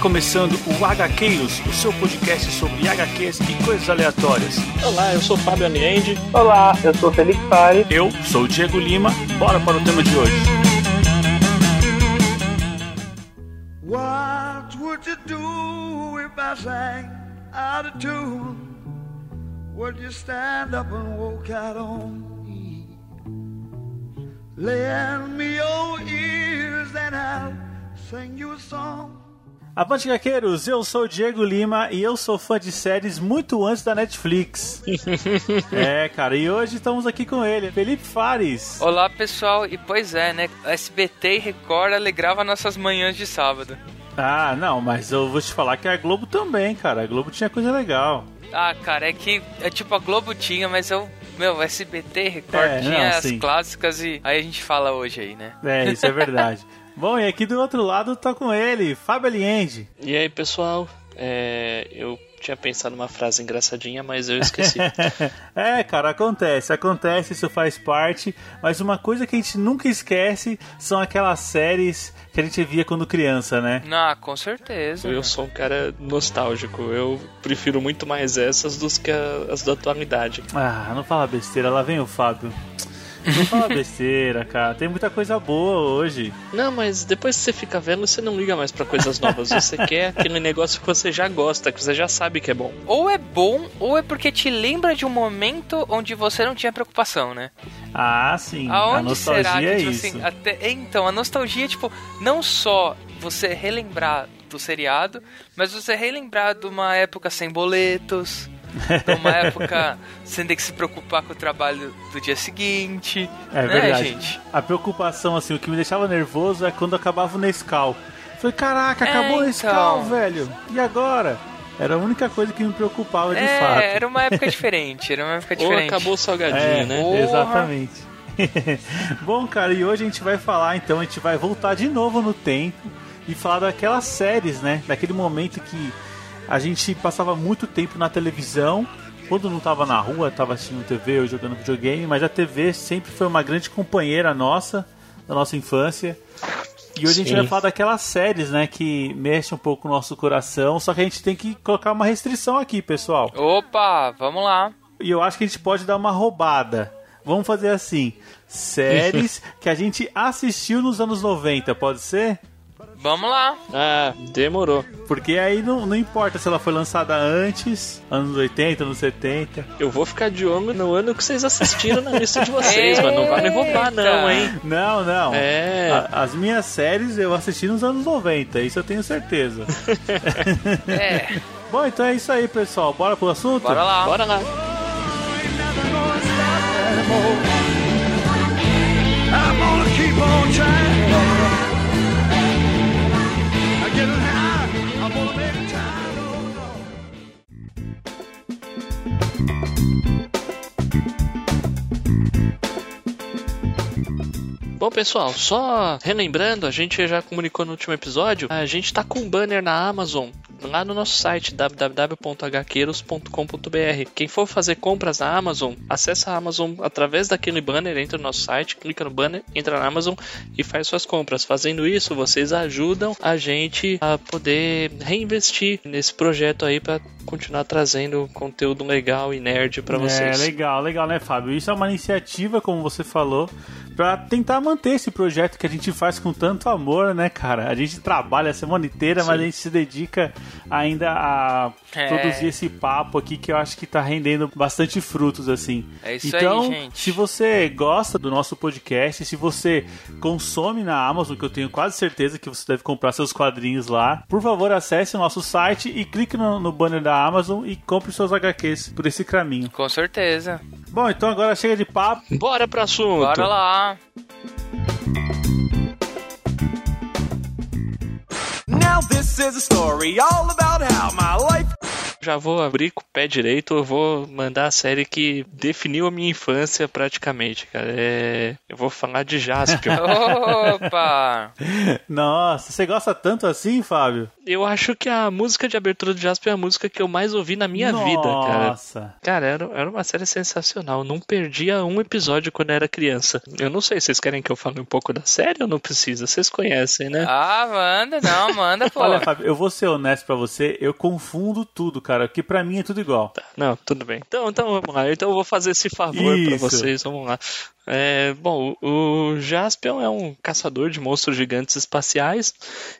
começando o HQs, o seu podcast sobre HQs e coisas aleatórias. Olá, eu sou Fábio Aniende. Olá, eu sou Felipe Pari. Eu sou o Diego Lima. Bora para o tema de hoje. What would you do if I sang out of tune? Would you stand up and walk out on me? Lend me your ears and I'll sing you a song. Avante Gaqueiros, eu sou o Diego Lima e eu sou fã de séries muito antes da Netflix. é, cara, e hoje estamos aqui com ele, Felipe Fares. Olá, pessoal, e pois é, né? SBT e Record alegrava nossas manhãs de sábado. Ah, não, mas eu vou te falar que a Globo também, cara. A Globo tinha coisa legal. Ah, cara, é que é tipo a Globo tinha, mas eu meu, SBT, Record é, tinha não, as sim. clássicas e aí a gente fala hoje aí, né? É, isso é verdade. Bom, e aqui do outro lado tá com ele, Fábio Aliende. E aí, pessoal? É, eu tinha pensado numa frase engraçadinha, mas eu esqueci. é, cara, acontece, acontece, isso faz parte. Mas uma coisa que a gente nunca esquece são aquelas séries que a gente via quando criança, né? Ah, com certeza. Eu sou um cara nostálgico. Eu prefiro muito mais essas do que as da atualidade. Ah, não fala besteira, lá vem o Fábio. Não fala besteira, cara. Tem muita coisa boa hoje. Não, mas depois que você fica velho, você não liga mais para coisas novas. Você quer aquele negócio que você já gosta, que você já sabe que é bom. Ou é bom, ou é porque te lembra de um momento onde você não tinha preocupação, né? Ah, sim. Aonde a nostalgia será que, é tipo, assim, isso. Assim, até... Então, a nostalgia, tipo, não só você relembrar do seriado, mas você relembrar de uma época sem boletos uma época sem ter que se preocupar com o trabalho do dia seguinte. É né, verdade. gente? A preocupação, assim, o que me deixava nervoso é quando acabava o Nescau. Falei, caraca, é, acabou o Nescau, então... velho. E agora? Era a única coisa que me preocupava de é, fato. Era uma época diferente, era uma época diferente. Ou acabou o salgadinho, é, né? Porra. Exatamente. Bom, cara, e hoje a gente vai falar, então, a gente vai voltar de novo no tempo e falar daquelas séries, né? Daquele momento que a gente passava muito tempo na televisão. Quando não estava na rua, estava assistindo TV ou jogando videogame, mas a TV sempre foi uma grande companheira nossa, da nossa infância. E hoje Sim. a gente vai falar daquelas séries, né, que mexem um pouco o nosso coração, só que a gente tem que colocar uma restrição aqui, pessoal. Opa, vamos lá. E eu acho que a gente pode dar uma roubada. Vamos fazer assim: séries que a gente assistiu nos anos 90, pode ser? Vamos lá. Ah, demorou. Porque aí não, não importa se ela foi lançada antes, anos 80, anos 70. Eu vou ficar de olho no ano que vocês assistiram na lista de vocês, mas não vai me roubar não, hein? Não, não. É. A, as minhas séries eu assisti nos anos 90, isso eu tenho certeza. é. Bom, então é isso aí, pessoal. Bora pro assunto? Bora lá. Bora lá. I'm gonna keep on trying. Bom, pessoal, só relembrando, a gente já comunicou no último episódio, a gente tá com um banner na Amazon lá no nosso site www.hqueiros.com.br. Quem for fazer compras na Amazon, acessa a Amazon através daquele banner, entra no nosso site, clica no banner, entra na Amazon e faz suas compras. Fazendo isso, vocês ajudam a gente a poder reinvestir nesse projeto aí para continuar trazendo conteúdo legal e nerd para é, vocês. É, legal, legal, né, Fábio? Isso é uma iniciativa, como você falou, para tentar manter esse projeto que a gente faz com tanto amor, né, cara? A gente trabalha a semana inteira, Sim. mas a gente se dedica ainda a é. produzir esse papo aqui que eu acho que tá rendendo bastante frutos, assim. É isso então, aí, gente. se você gosta do nosso podcast, se você consome na Amazon, que eu tenho quase certeza que você deve comprar seus quadrinhos lá, por favor, acesse o nosso site e clique no, no banner da Amazon e compre seus HQs por esse caminho. Com certeza. Bom, então agora chega de papo. Bora pro assunto. Bora lá. Now this is a story all about how my life já vou abrir com o pé direito, eu vou mandar a série que definiu a minha infância praticamente, cara. É... Eu vou falar de Jaspion. Opa! Nossa, você gosta tanto assim, Fábio? eu acho que a música de abertura de Jaspion é a música que eu mais ouvi na minha vida, cara. Nossa. Cara, era, era uma série sensacional. Não perdia um episódio quando era criança. Eu não sei, vocês querem que eu fale um pouco da série ou não precisa? Vocês conhecem, né? Ah, manda, não, manda, pô. Olha, Fábio, eu vou ser honesto pra você, eu confundo tudo, cara, que pra mim é tudo igual. Tá, não, tudo bem. Então, então vamos lá. Então eu vou fazer esse favor pra Isso. vocês. Vamos lá. É, bom, o Jaspion é um caçador de monstros gigantes espaciais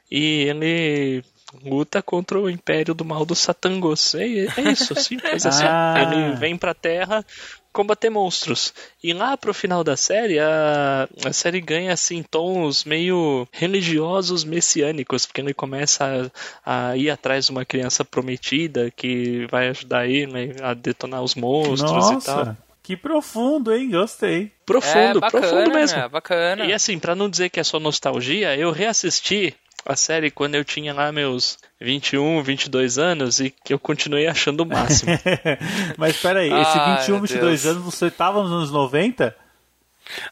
e ele luta contra o Império do Mal dos Satangos. É, é isso, simples assim. Ah. Ele vem pra Terra combater monstros. E lá pro final da série, a, a série ganha assim tons meio religiosos messiânicos, porque ele começa a, a ir atrás de uma criança prometida que vai ajudar ele a detonar os monstros e tal. Nossa, que profundo, hein? Gostei. Profundo, é, bacana, profundo mesmo. né? Bacana. E assim, pra não dizer que é só nostalgia, eu reassisti a série quando eu tinha lá meus 21, 22 anos e que eu continuei achando o máximo. Mas peraí, esse Ai, 21, meu 22 Deus. anos, você tava nos anos 90?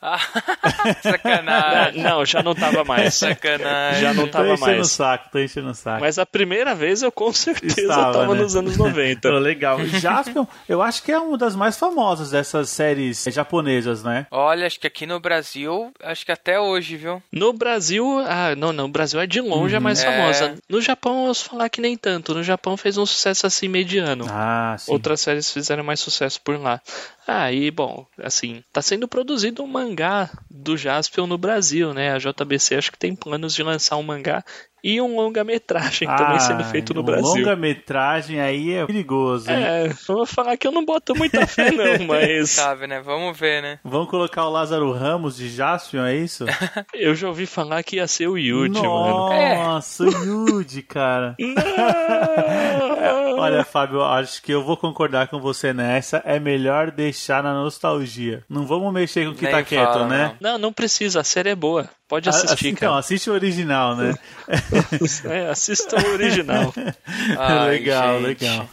Ah, sacanagem. não, já não tava mais. Sacanagem. Já não Tô tava enchendo o mais. saco, tô enchendo o saco. Mas a primeira vez eu com certeza Estava, tava né? nos anos 90. Pô, legal. Jaspion, eu acho que é uma das mais famosas dessas séries japonesas, né? Olha, acho que aqui no Brasil, acho que até hoje, viu? No Brasil, ah, não, não, o Brasil é de longe a mais É. famosa. No Japão, eu ouço falar que nem tanto. No Japão fez um sucesso assim mediano. Ah, sim. Outras séries fizeram mais sucesso por lá. Ah, e bom, assim, tá sendo produzido um mangá do Jaspion no Brasil, né? A JBC acho que tem planos de lançar um mangá e um longa-metragem também sendo feito no um Brasil. Longa-metragem aí é perigoso, hein? É, eu vou falar que eu não boto muita fé não, mas Sabe, né? Vamos ver, né? Vamos colocar o Lázaro Ramos de Jaspion, é isso? eu já ouvi falar que ia ser o Yuji, mano. Nossa, o Yuji, cara. Não! Olha, Fábio, acho que eu vou concordar com você nessa. É melhor deixar na nostalgia. Não vamos mexer com o que Nem tá quieto, fala, né? Não, não precisa, a série é boa. Pode assistir, então, cara. assiste o original, né? É, assista o original. Ai, legal, gente. legal.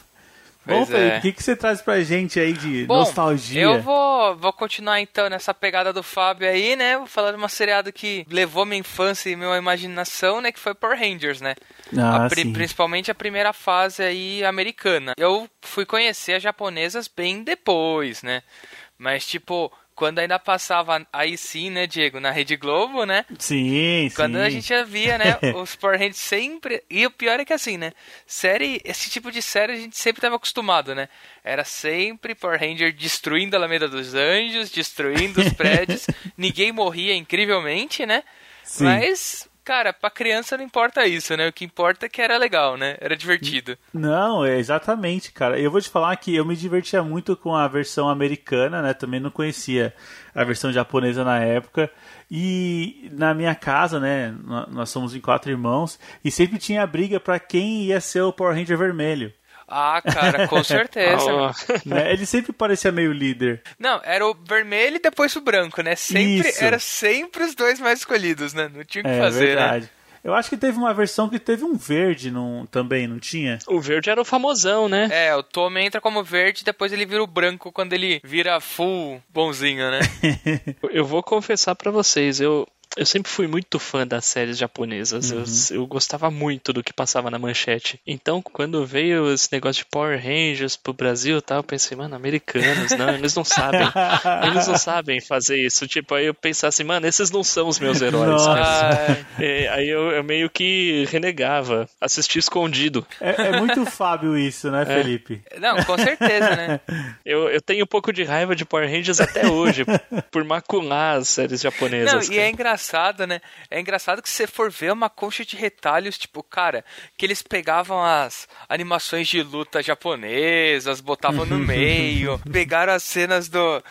Pois Bom, Felipe, é. o que, que você traz pra gente aí de Bom, nostalgia? Eu vou, vou continuar então nessa pegada do Fábio aí, né? Vou falar de uma seriado que levou minha infância e minha imaginação, né? Que foi Power Rangers, né? Ah, A pri- sim. principalmente a primeira fase aí americana. Eu fui conhecer as japonesas bem depois, né? Mas tipo, quando ainda passava aí sim, né, Diego, na Rede Globo, né? Sim, sim. Quando a gente já via, né, os Power Rangers sempre. E o pior é que assim, né? Série, esse tipo de série a gente sempre estava acostumado, né? Era sempre Power Ranger destruindo a Alameda dos Anjos, destruindo os prédios. Ninguém morria incrivelmente, né? Sim. Mas, cara, pra criança não importa isso, né? O que importa é que era legal, né? Era divertido. Não, é exatamente, cara. Eu vou te falar que eu me divertia muito com a versão americana, né? Também não conhecia a versão japonesa na época. E na minha casa, né? nó- Nós somos em quatro irmãos e sempre tinha briga pra quem ia ser o Power Ranger vermelho. Ah, cara, com certeza. Né? Ele sempre parecia meio líder. Não, era o vermelho e depois o branco, né? Sempre Isso. era sempre os dois mais escolhidos, né? Não tinha o que É fazer, né? verdade. Eu acho que teve uma versão que teve um verde num, também, não tinha? o verde era o famosão, né? É, o Tom entra como verde, depois ele vira o branco quando ele vira full bonzinho, né? Eu vou confessar pra vocês, eu, eu sempre fui muito fã das séries japonesas. Eu, eu gostava muito do que passava na manchete. Então, quando veio esse negócio de Power Rangers pro Brasil e tal, eu pensei, mano, americanos, não, eles não sabem. Eles não sabem fazer isso. Tipo, aí eu pensava assim, mano, esses não são os meus heróis. Nossa. cara. Ai, É, aí eu, eu meio que renegava, assistia escondido. É, é muito Fábio isso, né, Felipe? não, com certeza, né? Eu, eu tenho um pouco de raiva de Power Rangers até hoje, por macular as séries Não, japonesas. e é cara. Engraçado, né? É engraçado que se você for ver uma concha de retalhos, tipo, cara, que eles pegavam as animações de luta japonesas, botavam no meio, pegaram as cenas do.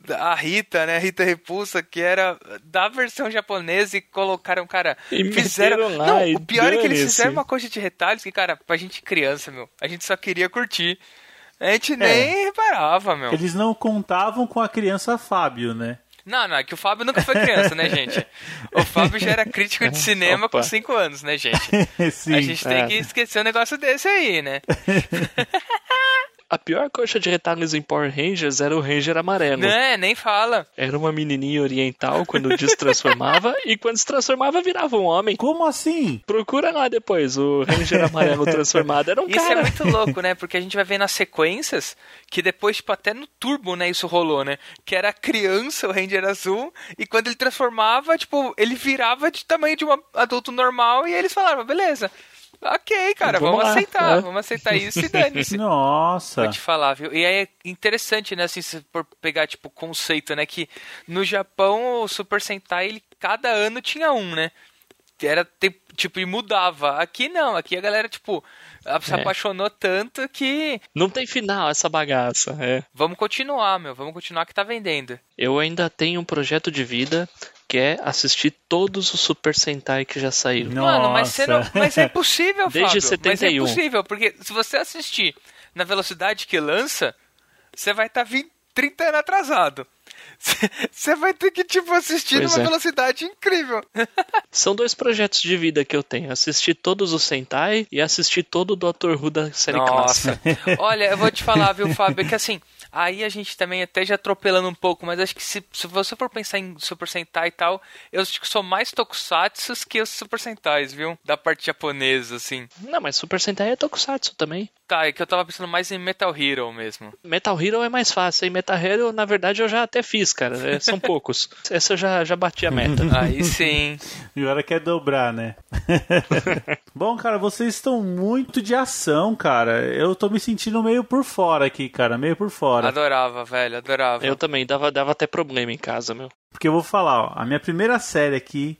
da Rita, né? Rita Repulsa, que era da versão japonesa e colocaram, cara. E fizeram. Não, o pior é que eles fizeram uma concha de retalhos que, cara, pra gente criança, meu, a gente só queria curtir. A gente nem reparava, meu. Eles não contavam com a criança Fábio, né? Não, não, é que o Fábio nunca foi criança, né, gente? O Fábio já era crítico de cinema Opa. com 5 anos, né, gente? Sim. a gente tem é. que esquecer um negócio desse aí, né? A pior coxa de retalhos em Power Rangers era o Ranger amarelo. Né, nem fala. Era uma menininha oriental quando destransformava e quando se transformava virava um homem. Como assim? Procura lá depois, o Ranger amarelo transformado. Era um Isso cara. é muito louco, né? Porque a gente vai ver nas sequências que depois, tipo, até no Turbo, né, isso rolou, né? Que era a criança, o Ranger azul, e quando ele transformava, tipo, ele virava de tamanho de um adulto normal e eles falavam, beleza. Ok, cara, Vamos vamos, lá, aceitar, é. vamos aceitar isso e dane-se. Nossa. Vou te falar, viu? E aí é interessante, né, assim, se for pegar, tipo, o conceito, né, que no Japão o Super Sentai, ele, cada ano tinha um, né? Era, tipo, e mudava. Aqui não, aqui a galera, tipo, se É. apaixonou tanto que Não tem final essa bagaça. É. vamos continuar, meu, vamos continuar que tá vendendo. Eu ainda tenho um projeto de vida que é assistir todos os Super Sentai que já saíram. Mano, mas, não, Nossa. mas é possível, Desde Fábio. Mas é 71. possível, porque se você assistir na velocidade que lança, você vai estar tá 20, 30 anos atrasado. Você vai ter que, tipo, assistir Pois numa é. velocidade incrível. São dois projetos de vida que eu tenho: assistir todos os Sentai e assistir todo o Dr. Who da série clássica. Nossa. Olha, eu vou te falar, viu, Fábio, que assim, aí a gente também até já atropelando um pouco, mas acho que se, se você for pensar em Super Sentai e tal, eu acho que sou mais Tokusatsu que os Super Sentais, viu? Da parte japonesa, assim. Não, mas Super Sentai é Tokusatsu também. Tá, é que eu tava pensando mais em Metal Hero mesmo. Metal Hero é mais fácil, e Metal Hero, na verdade, eu já até fiz, cara. É, são poucos. Essa eu já, já bati a meta. Aí sim. E agora quer dobrar, né? Bom, cara, vocês estão muito de ação, cara. Eu tô me sentindo meio por fora aqui, cara. Meio por fora. Adorava, velho, adorava. Eu também, dava, dava até problema em casa, meu. Porque eu vou falar, ó, a minha primeira série aqui.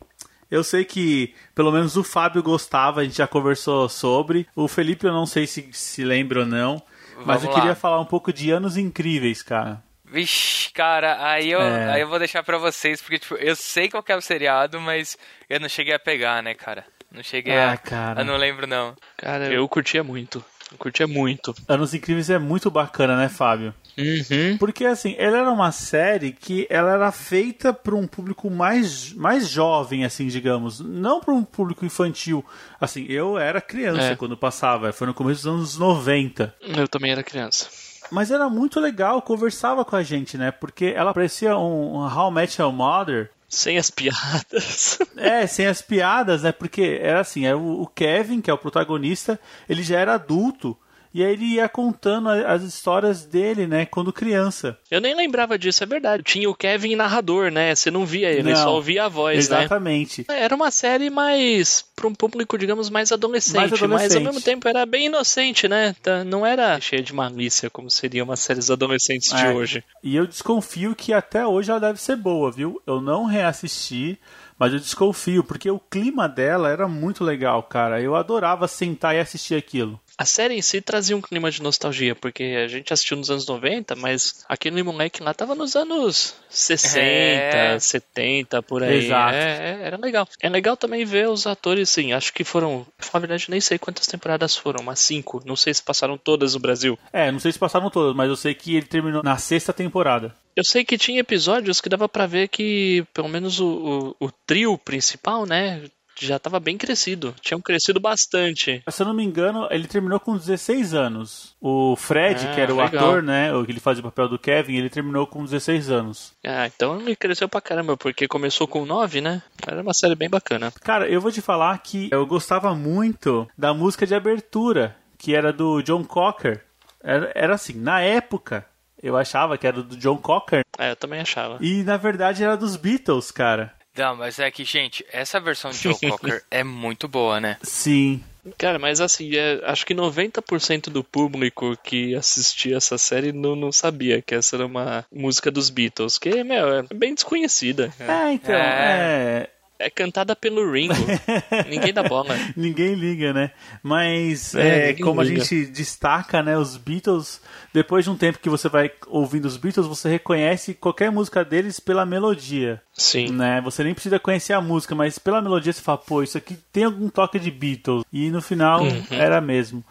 Eu sei que pelo menos o Fábio gostava, a gente já conversou sobre. O Felipe eu não sei se se lembra ou não. Mas Vamos eu lá. queria falar um pouco de Anos Incríveis, cara. Vixe, cara, aí eu, É. aí eu vou deixar pra vocês, porque tipo, eu sei qual que é o seriado, mas eu não cheguei a pegar, né, cara? Não cheguei Ah, a. cara. Eu não lembro, não. Cara, eu curtia muito. Eu curtia muito. Anos Incríveis é muito bacana, né, Fábio? Uhum. Porque assim, ela era uma série que ela era feita para um público mais, mais jovem, assim, digamos, não para um público infantil. Assim, eu era criança É. quando passava, foi no começo dos anos 90. Eu também era criança. Mas era muito legal, conversava com a gente, né? Porque ela parecia um, um How Met Your Mother. Sem as piadas. É, sem as piadas, né? Porque era assim, era o o Kevin, que é o protagonista, ele já era adulto. E aí ele ia contando as histórias dele, né, quando criança. Eu nem lembrava disso, é verdade. Tinha o Kevin narrador, né? Você não via ele, Não. só ouvia a voz, né? Exatamente. Era uma série mais para um público, digamos, mais adolescente, Mais mas adolescente. ao mesmo tempo era bem inocente, né? Tá- Não era cheia de malícia como seriam umas séries adolescentes de É. hoje. E eu desconfio que até hoje ela deve ser boa, viu? Eu não reassisti, mas eu desconfio, porque o clima dela era muito legal, cara. Eu adorava sentar e assistir aquilo. A série em si trazia um clima de nostalgia, porque a gente assistiu nos anos 90, mas aquele moleque lá tava nos anos 60, É. 70, por aí. Exato. É, é, era legal. É legal também ver os atores, sim. Acho que foram, pra falar a verdade, nem sei quantas temporadas foram, mas cinco. Não sei se passaram todas no Brasil. É, não sei se passaram todas, mas eu sei que ele terminou na sexta temporada. Eu sei que tinha episódios que dava pra ver que, pelo menos o, o, o trio principal, né, já tava bem crescido. Tinham crescido bastante. Se eu não me engano, ele terminou com 16 anos. O Fred, Ah, que era o legal. ator, né, o que ele fazia o papel do Kevin, ele terminou com 16 anos. Ah, então ele cresceu pra caramba, porque começou com 9, né? Era uma série bem bacana. Cara, eu vou te falar que eu gostava muito da música de abertura, que era do John Cocker. Era, era assim, na época, eu achava que era do John Cocker. É, eu também achava. E na verdade era dos Beatles, cara. Não, mas é que, gente, essa versão de Joe Cocker é muito boa, né? Sim. Cara, mas assim, é, acho que 90% do público que assistia essa série não, não sabia que essa era uma música dos Beatles, que, meu, é bem desconhecida. É, então, É. é. É cantada pelo Ringo. Ninguém dá bola. Ninguém liga, né? Mas É, é, como liga. a gente destaca, né, os Beatles, depois de um tempo que você vai ouvindo os Beatles, você reconhece qualquer música deles pela melodia, Sim. né? Você nem precisa conhecer a música, mas pela melodia você fala, pô, isso aqui tem algum toque de Beatles. E no final Uhum. era mesmo.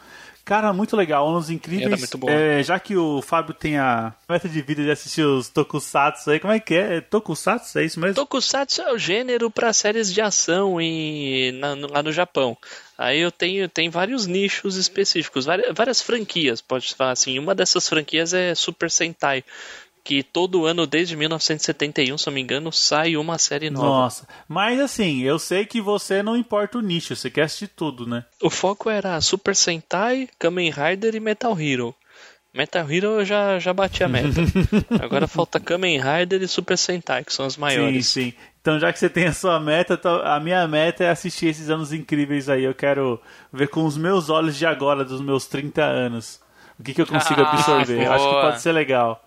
Cara, muito legal. Anos Incríveis. Era muito bom. É, já que o Fábio tem a meta de vida de assistir os Tokusatsu aí, como é que é? é tokusatsu? É isso mesmo? Tokusatsu é o gênero para séries de ação em, na- lá no Japão. Aí eu tenho tem vários nichos específicos, várias, várias franquias, pode falar assim. Uma dessas franquias é Super Sentai, que todo ano, desde 1971, se não me engano, sai uma série nova. Nossa. Mas assim, eu sei que você não importa o nicho, você quer assistir tudo, né? O foco era Super Sentai, Kamen Rider e Metal Hero. Metal Hero eu já, já bati a meta. Agora falta Kamen Rider e Super Sentai, que são as maiores. Sim, sim. Então, já que você tem a sua meta, então, a minha meta é assistir esses anos incríveis aí. Eu quero ver com os meus olhos de agora, dos meus 30 anos. O que, que eu consigo Ah, absorver? Acho que boa. pode ser legal.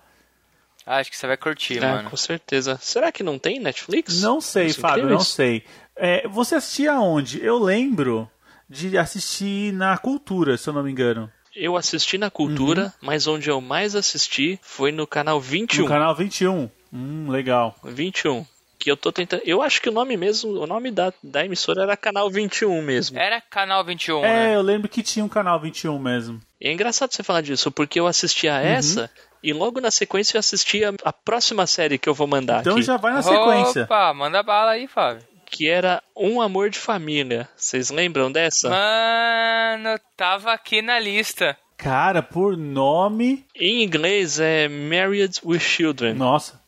Acho que você vai curtir, É, mano. com certeza. Será que não tem Netflix? Não sei, Os Fábio, não Incríveis? sei. É, você assistia aonde? Eu lembro de assistir na Cultura, se eu não me engano. Eu assisti na Cultura, mas onde eu mais assisti foi no canal 21. No canal 21. Hum, legal. 21. Que eu tô tentando. Eu acho que o nome mesmo, o nome da, da emissora era Canal 21 mesmo. Era Canal 21, É, né? eu lembro que tinha um canal 21 mesmo. E é engraçado você falar disso, porque eu assistia a Uhum. essa e logo na sequência eu assistia a próxima série que eu vou mandar Então aqui. já vai na sequência. Opa, manda bala aí, Fábio. Que era Um Amor de Família. Vocês lembram dessa? Mano, tava aqui na lista. Cara, por nome. Em inglês é Married with Children. Nossa.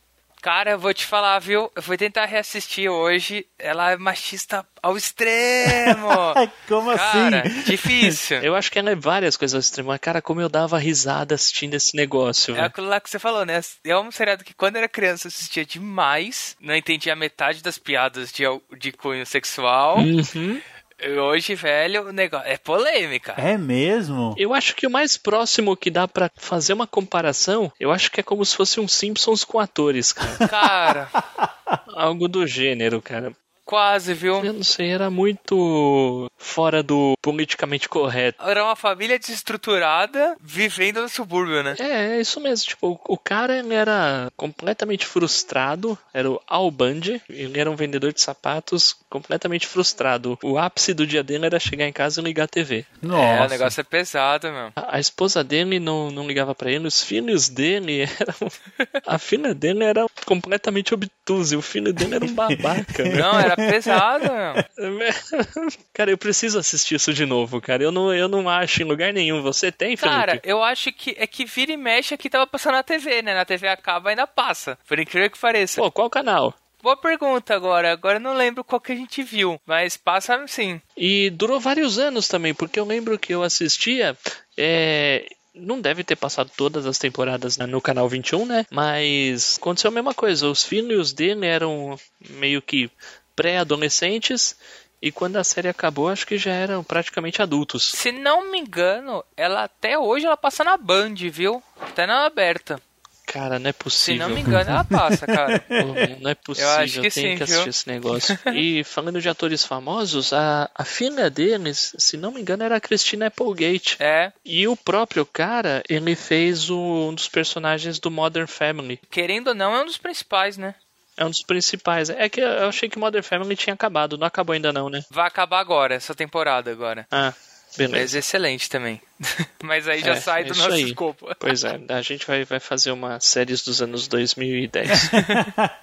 Cara, eu vou te falar, viu? Eu fui tentar reassistir hoje. Ela é machista ao extremo. Como Cara, assim? difícil. Eu acho que ela é várias coisas ao extremo. Mas, Cara, como eu dava risada assistindo esse negócio. É aquilo lá que você falou, né? É um seriado que quando era criança eu assistia demais. Não entendia metade das piadas de, de cunho sexual. Uhum. E Hoje, velho, o negócio é polêmica. É mesmo? Eu acho que o mais próximo que dá pra fazer uma comparação, eu acho que é como se fosse um Simpsons com atores, cara. Cara, Algo do gênero, cara. Quase, viu? Eu não sei, era muito fora do politicamente correto. Era uma família desestruturada vivendo no subúrbio, né? É, é isso mesmo. Tipo, o cara ele era completamente frustrado. Era o Al Bundy. Ele era um vendedor de sapatos completamente frustrado. O ápice do dia dele era chegar em casa e ligar a TV. Nossa. É, o negócio é pesado, meu. A a esposa dele não, não ligava pra ele, os filhos dele eram. A filha dele era completamente obtusa, e o filho dele era um babaca. né? Não, era pesado, meu. Cara, eu preciso assistir isso de novo, cara. Eu não, eu não acho em lugar nenhum. Você tem, Felipe? Cara, eu acho que é que vira e mexe aqui tava passando na TV, né? Na TV acaba ainda passa. Por incrível que pareça. Pô, qual canal? Boa pergunta agora. Agora eu não lembro qual que a gente viu, mas passa sim. E durou vários anos também, porque eu lembro que eu assistia. É, não deve ter passado todas as temporadas né, no canal 21, né? Mas aconteceu a mesma coisa. Os filhos dele eram meio que pré-adolescentes. E quando a série acabou, acho que já eram praticamente adultos. Se não me engano, ela até hoje ela passa na Band, viu? Até na aberta. Cara, não é Se possível. não me engano, ela passa, cara. Não é possível, Eu acho que tenho sim, que assistir viu? esse negócio. E falando de atores famosos, a, a filha deles, se não me engano, era a Christina Applegate. É, E o próprio cara, ele fez o- um dos personagens do Modern Family. querendo ou não, é um dos principais, né? É um dos principais. É que eu achei que Modern Family tinha acabado. Não acabou ainda não, né? Vai acabar agora, essa temporada agora. Ah, Mas beleza. excelente também. Mas aí já É, sai é do nosso aí. escopo. Pois é, a gente vai, vai fazer uma séries dos anos 2010.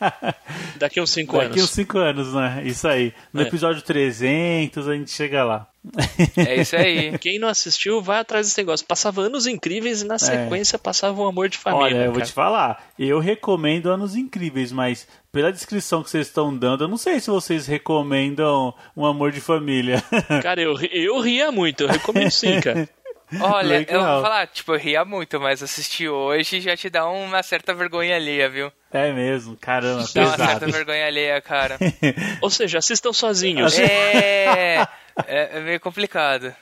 Daqui uns 5 Daqui uns anos. 5 anos, né? Isso aí. No É. episódio 300 a gente chega lá. É isso aí. Quem não assistiu, vai atrás desse negócio. Passava anos incríveis e na sequência passava um amor de família. É. Olha, eu vou cara. te falar. Eu recomendo Anos Incríveis, mas pela descrição que vocês estão dando, eu não sei se vocês recomendam Um Amor de Família. Cara, eu, eu ria muito, eu recomendo sim, cara. Olha, eu Legal. vou falar, tipo, eu ria muito, mas assistir hoje já te dá uma certa vergonha alheia, viu? é mesmo, caramba, Dá uma certa pesado. vergonha alheia, cara. Ou seja, assistam sozinhos. É, é, é meio complicado.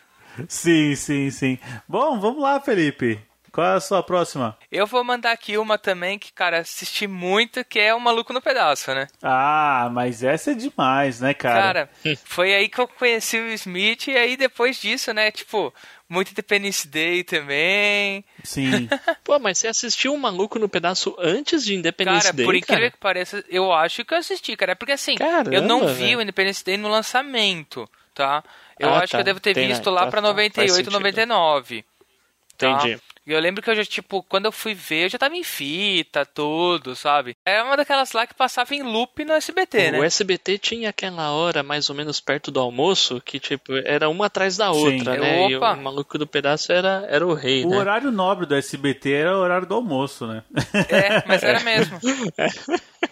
sim, sim, sim. Bom, vamos lá, Felipe. Qual é a sua próxima? Eu vou mandar aqui uma também que, cara, assisti muito, que é o Maluco no Pedaço, né? Ah, mas essa é demais, né, cara? Cara, foi aí que eu conheci o Smith e aí depois disso, né, tipo, muito Independence Day também. Sim. Pô, mas você assistiu um maluco no pedaço antes de Independence Cara, Day, por incrível cara? que pareça, eu acho que eu assisti, cara. É porque assim, Caramba, eu não vi velho. o Independence Day no lançamento, tá? Eu Ah, acho tá. que eu devo ter Tem, né? visto lá Tá, pra tá. Faz 98, sentido. 99. tal. Entendi. E eu lembro que eu já, tipo, quando eu fui ver, eu já tava em fita, tudo, sabe? Era uma daquelas lá que passava em loop no SBT, né? O SBT tinha aquela hora, mais ou menos perto do almoço, que tipo, era uma atrás da Sim. outra, né? E Opa. o maluco do pedaço era, era o rei, O né? horário nobre do SBT era o horário do almoço, né? É, mas era mesmo.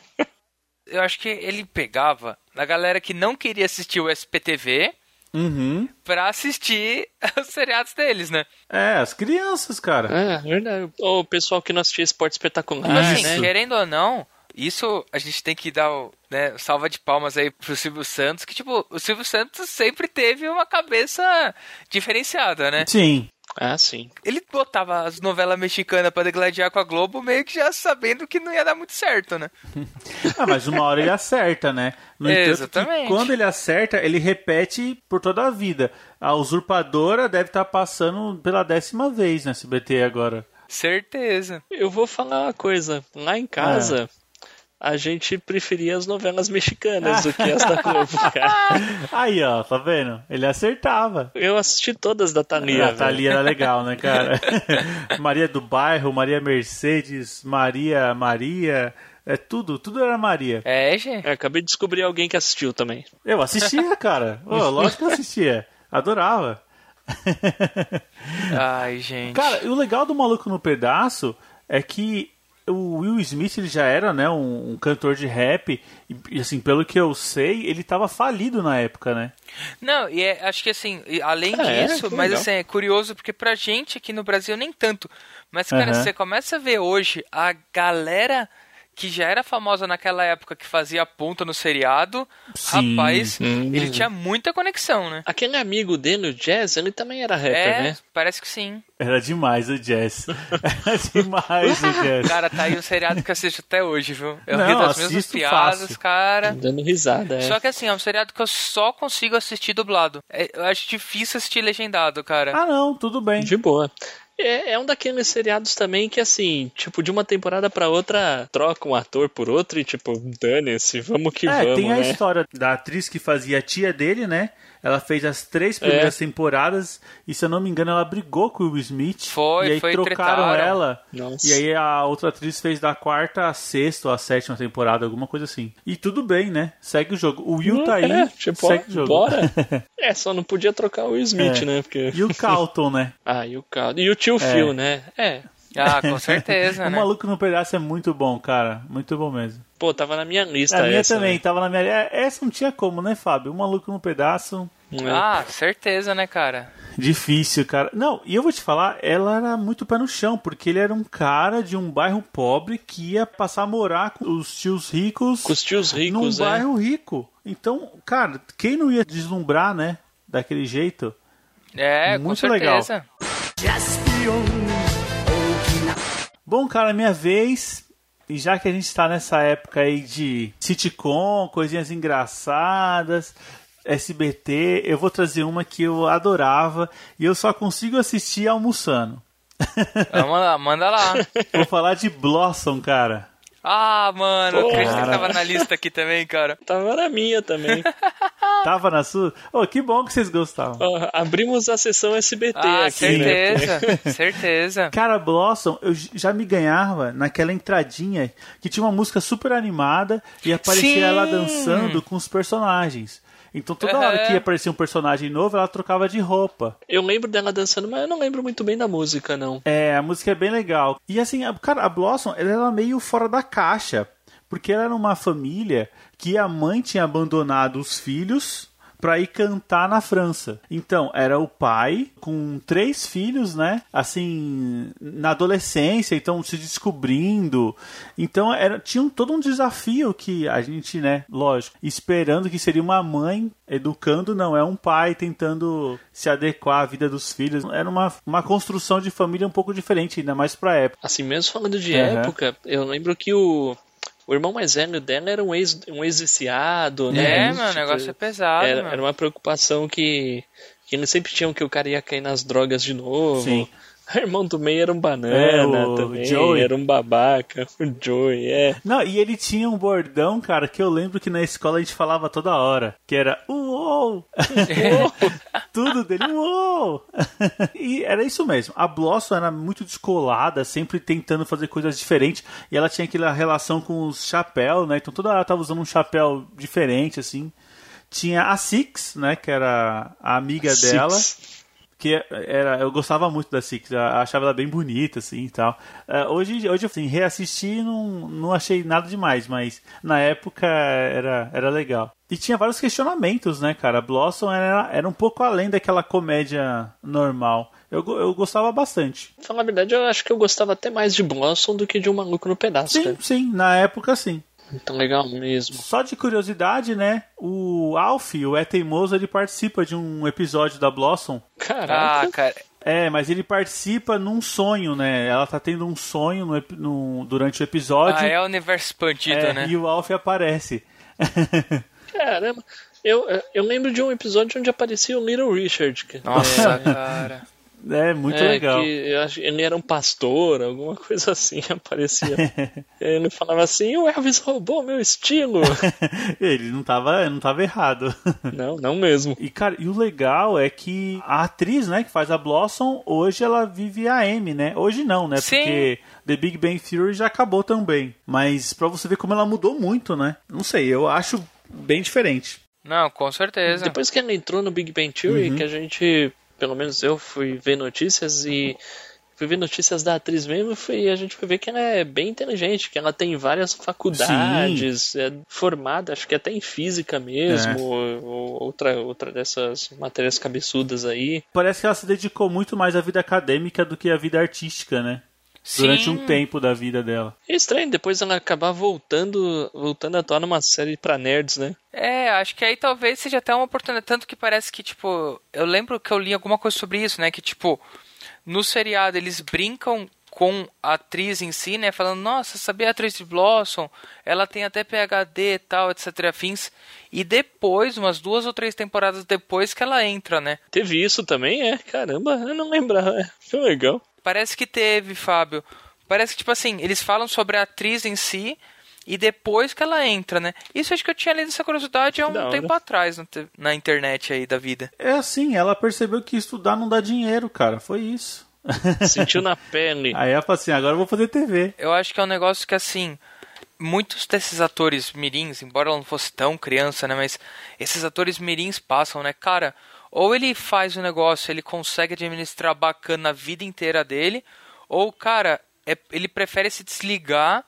Eu acho que ele pegava a galera que não queria assistir o SPTV Uhum. pra assistir os seriados deles, né? É, as crianças, cara. É, verdade. O pessoal que não assistia esporte espetacular, Mas assim, né? querendo ou não, isso a gente tem que dar o, né, salva de palmas aí pro Silvio Santos, que tipo, o Silvio Santos sempre teve uma cabeça diferenciada, né? Sim. Ah, sim. Ele botava as novelas mexicanas pra degladiar com a Globo, meio que já sabendo que não ia dar muito certo, né? Ah, mas uma hora ele acerta, né? No entanto, Exatamente. quando ele acerta, ele repete por toda a vida. A usurpadora deve estar passando pela décima vez no SBT agora. Certeza. Eu vou falar uma coisa. Lá em casa, a gente preferia as novelas mexicanas do que as da Globo, cara. Aí, ó, tá vendo? Ele acertava. Eu assisti todas da Thalia. a. Thalia era legal, né, cara? Maria do Bairro, Maria Mercedes, Maria Maria, é tudo, tudo era Maria. É, gente. É, acabei de descobrir alguém que assistiu também. Eu assistia, cara. Ô, lógico que eu assistia. Adorava. Ai, gente. Cara, e o legal do Maluco no Pedaço é que o Will Smith ele já era, né, um, um cantor de rap e, assim, pelo que eu sei, ele tava falido na época, né? Não, e é- acho que assim, além É, disso, que mas legal. assim, é curioso porque pra gente aqui no Brasil nem tanto. Mas, cara, Aham. você começa a ver hoje a galera que já era famosa naquela época que fazia ponta no seriado, Sim. rapaz, Hum. ele tinha muita conexão, né? Aquele amigo dele, o Jazz, ele também era rapper, é, né? parece que sim. Era demais o Jazz. Era demais o Jazz. Cara, tá aí um seriado que eu assisto até hoje, viu? Eu Não, rio das mesmas piadas, fácil. cara. Dando risada, é. Só que assim, é um seriado que eu só consigo assistir dublado. É, eu acho difícil assistir legendado, cara. Ah, não, tudo bem. De boa. É, é um daqueles seriados também que, assim, tipo, de uma temporada pra outra, troca um ator por outro e, tipo, dane-se, vamos que É, vamos, tem a né? história da atriz que fazia a tia dele, né? Ela fez as três primeiras É. temporadas e, se eu não me engano, ela brigou com o Will Smith. Foi, e aí foi, trocaram tretaram. ela. Nossa. E aí a outra atriz fez da quarta a sexta ou a sétima temporada, alguma coisa assim. E tudo bem, né? Segue o jogo. O Will tá aí, É, tipo, segue ó, o jogo. bora. é, só não podia trocar o Will Smith, É. né? Porque... E o Calton, né? Ah, e o Caldo. E o tio É. Phil, né? É. Ah, com certeza, O né? Maluco no Pedaço é muito bom, cara. Muito bom mesmo. Pô, tava na minha lista a minha essa, também, né? tava na minha. é, Essa não tinha como, né, Fábio? O Maluco no Pedaço. É. Ah, certeza, né, cara? Difícil, cara. Não, e eu vou te falar, ela era muito pé no chão, porque ele era um cara de um bairro pobre que ia passar a morar com os tios ricos Com os tios num ricos, né? bairro rico. Então, cara, quem não ia deslumbrar, né? Daquele jeito? É, com Muito legal. certeza. Bom, cara, minha vez. E já que a gente tá nessa época aí de sitcom, coisinhas engraçadas, SBT, eu vou trazer uma que eu adorava e eu só consigo assistir almoçando. Vamos lá, manda lá. Vou falar de Blossom, cara. Ah, mano, eu acredito que tava na lista aqui também, cara. Tava na minha também. Tava na sua? Oh, que bom que vocês gostavam. Ó, abrimos a sessão SBT Ah, aqui, né? certeza, certeza. Cara, Blossom, eu já me ganhava naquela entradinha que tinha uma música super animada e aparecia Sim. ela dançando com os personagens. Então toda Aham. hora que aparecia um personagem novo, ela trocava de roupa. Eu lembro dela dançando, mas eu não lembro muito bem da música, não. É, a música é bem legal. E assim, a, cara, a Blossom, ela era meio fora da caixa. Porque ela era uma família que a mãe tinha abandonado os filhos pra ir cantar na França. Então, era o pai com três filhos, né? Assim, na adolescência, então se descobrindo. Então, era, tinha um- todo um desafio que a gente, né, lógico, esperando que seria uma mãe educando, não, é um pai tentando se adequar à vida dos filhos. Era uma, uma construção de família um pouco diferente, ainda mais pra época. Assim, mesmo falando de Aham. época, eu lembro que o, o irmão mais velho dela era um ex- um ex-viciado, né? É, Tipo, mano, o negócio é pesado, era, mano. era uma preocupação que, que eles sempre tinham que o cara ia cair nas drogas de novo. Sim. O irmão do meio era um banana É, o também. Joey. Era um babaca. O Joey, é. Não, e ele tinha um bordão, cara, que eu lembro que na escola a gente falava toda hora, que era uou! Tudo dele, uou! e era isso mesmo. A Blossom era muito descolada, sempre tentando fazer coisas diferentes, e ela tinha aquela relação com os chapéus, né? Então toda hora ela tava usando um chapéu diferente, assim. Tinha a Six, né, que era a amiga Six. dela, que era eu gostava muito da Six, achava ela bem bonita assim e tal. Eh, hoje hoje assim, reassisti não não achei nada demais, mas na época era era legal. E tinha vários questionamentos, né, cara? Blossom era, era um pouco além daquela comédia normal. Eu, eu gostava bastante. Falar a verdade, eu acho que eu gostava até mais de Blossom do que de Um Maluco no Pedaço, Sim, cara. sim, na época sim. Então legal mesmo. Só de curiosidade, né? O Alf, o É Teimoso, ele participa de um episódio da Blossom. Caraca. Ah, cara. É, mas ele participa num sonho, né? Ela tá tendo um sonho no no- durante o episódio. Ah, é o universo expandido, É, né? E o Alf aparece. Caramba. Eu, eu lembro de um episódio onde aparecia o Little Richard. Nossa, cara. É, muito é, legal. Que eu acho, ele era um pastor, alguma coisa assim, aparecia. ele falava assim, o Elvis roubou meu estilo. ele não tava, não tava errado. não, não mesmo. E, cara, e o legal é que a atriz, né, que faz a Blossom, hoje ela vive a Amy, né? Hoje não, né? Sim. Porque The Big Bang Theory já acabou também. Mas pra você ver como ela mudou muito, né? Não sei, eu acho bem diferente. Não, com certeza. Depois que ela entrou no Big Bang Theory, que a gente, pelo menos eu fui ver notícias e fui ver notícias da atriz mesmo e a gente foi ver que ela é bem inteligente, que ela tem várias faculdades, é formada, acho que até em física mesmo, ou, ou outra, outra dessas matérias cabeçudas aí. Parece que ela se dedicou muito mais à vida acadêmica do que à vida artística, né? Durante Sim. um tempo da vida dela. É estranho depois ela acabar voltando, voltando a atuar numa série pra nerds, né? É, acho que aí talvez seja até uma oportunidade. Tanto que parece que, tipo, eu lembro que eu li alguma coisa sobre isso, né? Que, tipo, no seriado eles brincam com a atriz em si, né? Falando, nossa, sabia a atriz de Blossom? Ela tem até PHD e tal, etc. afins. E depois, umas duas ou três temporadas depois que ela entra, né? Teve isso também, é? Caramba, eu não lembrava. É, foi legal. Parece que teve, Fábio. Parece que, tipo assim, eles falam sobre a atriz em si e depois que ela entra, né? Isso acho que eu tinha lido essa curiosidade há um tempo atrás na, te- na internet aí da vida. É assim, ela percebeu que estudar não dá dinheiro, cara. Foi isso. Sentiu na pele. Aí ela falou assim: agora eu vou fazer TV. Eu acho que é um negócio que, assim, muitos desses atores mirins, embora ela não fosse tão criança, né? Mas esses atores mirins passam, né? Cara, ou ele faz o negócio, ele consegue administrar bacana a vida inteira dele, ou, cara, é- ele prefere se desligar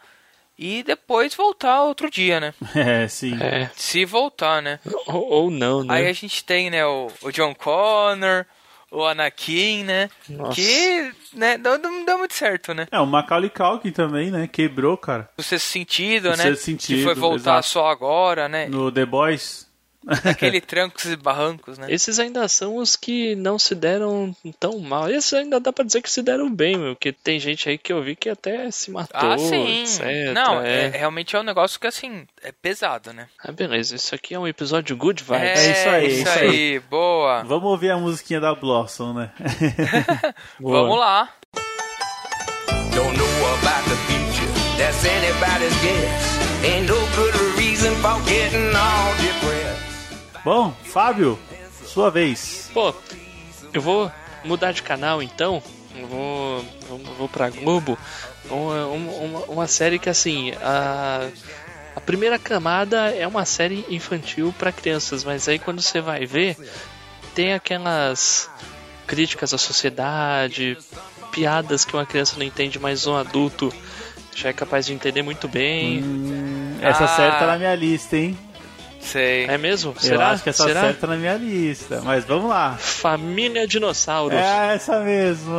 e depois voltar outro dia, né? É, sim. É. Se voltar, né? Ou, ou não, né? Aí a gente tem, né, o, o John Connor, o Anakin, né? Nossa. Que, né, não, não deu muito certo, né? É, o Macaulay Culkin também, né? Quebrou, cara. O sexto sentido, O né? Sexto Sentido, que foi voltar exato. só agora, né? No The Boys. Aquele trancos e barrancos, né? Esses ainda são os que não se deram tão mal. Esses ainda dá pra dizer que se deram bem, meu. Porque tem gente aí que eu vi que até se matou, Ah, sim. etc. Não, é, é. realmente é um negócio que, assim, é pesado, né? Ah, beleza. Isso aqui é um episódio good vibes. É isso aí, isso isso aí. Boa. Vamos ouvir a musiquinha da Blossom, né? Vamos lá. Don't know about the future, that's anybody's guess. Ain't no good reason for getting all. Bom, Fábio, sua vez. Pô, eu vou mudar de canal então. Eu vou, vou, vou pra Globo. Uma, uma, uma série que assim. A, a primeira camada é uma série infantil pra crianças, mas aí quando você vai ver, tem aquelas críticas à sociedade, piadas que uma criança não entende, mas um adulto já é capaz de entender muito bem. Essa Ah. série tá na minha lista, hein? Sei. É mesmo? Eu Será? acho que essa Será? série tá na minha lista. Mas vamos lá. Família Dinossauros. É essa mesmo.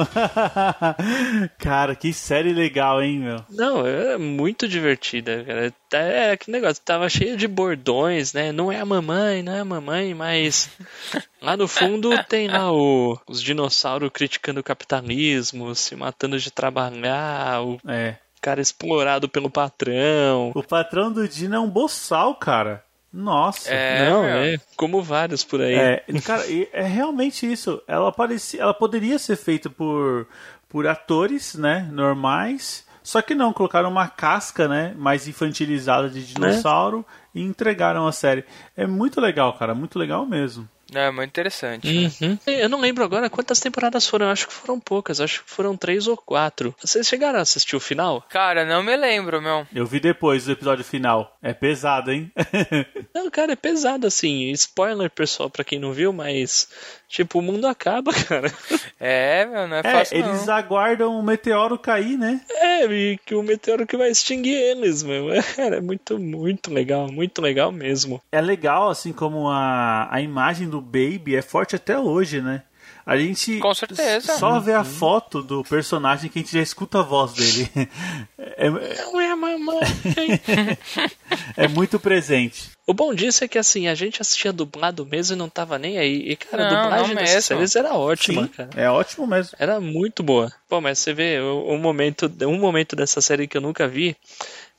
Cara, que série legal, hein, meu? Não, é muito divertida, cara. Tá- É que negócio, tava cheio de bordões, né? Não é a mamãe, não é a mamãe, mas lá no fundo tem lá o- os dinossauros criticando o capitalismo, se matando de trabalhar, o É. cara explorado pelo patrão. O patrão do Dino é um boçal, cara. Nossa. É, não, é como vários por aí. É, cara, é realmente isso. Ela parecia, ela poderia ser feita por por atores, né, normais. Só que não, colocaram uma casca, né, mais infantilizada de dinossauro e entregaram a série. É muito legal, cara, muito legal mesmo. É, muito interessante. Uhum. Eu não lembro agora quantas temporadas foram. Eu acho que foram poucas. Acho que foram três ou quatro. Vocês chegaram a assistir o final? Cara, não me lembro, meu. Eu vi depois do episódio final. É pesado, hein? Não, cara, é pesado assim. Spoiler, pessoal, pra quem não viu, mas. Tipo, o mundo acaba, cara. É, meu, não é, é, fácil eles não. aguardam o meteoro cair, né? É, e que o meteoro que vai extinguir eles, meu. É, é muito, muito legal. Muito legal mesmo. É legal, assim, como a, a imagem do Baby é forte até hoje, né? A gente Com certeza. só vê a foto do personagem que a gente já escuta a voz dele. É, Não é a mamãe. é muito presente. O bom disso é que assim, a gente assistia dublado mesmo e não tava nem aí. E, cara, a Não, dublagem não dessas mesmo. séries era ótima, Sim, cara. é ótimo mesmo. Era muito boa. Pô, mas você vê, um momento, um momento dessa série que eu nunca vi,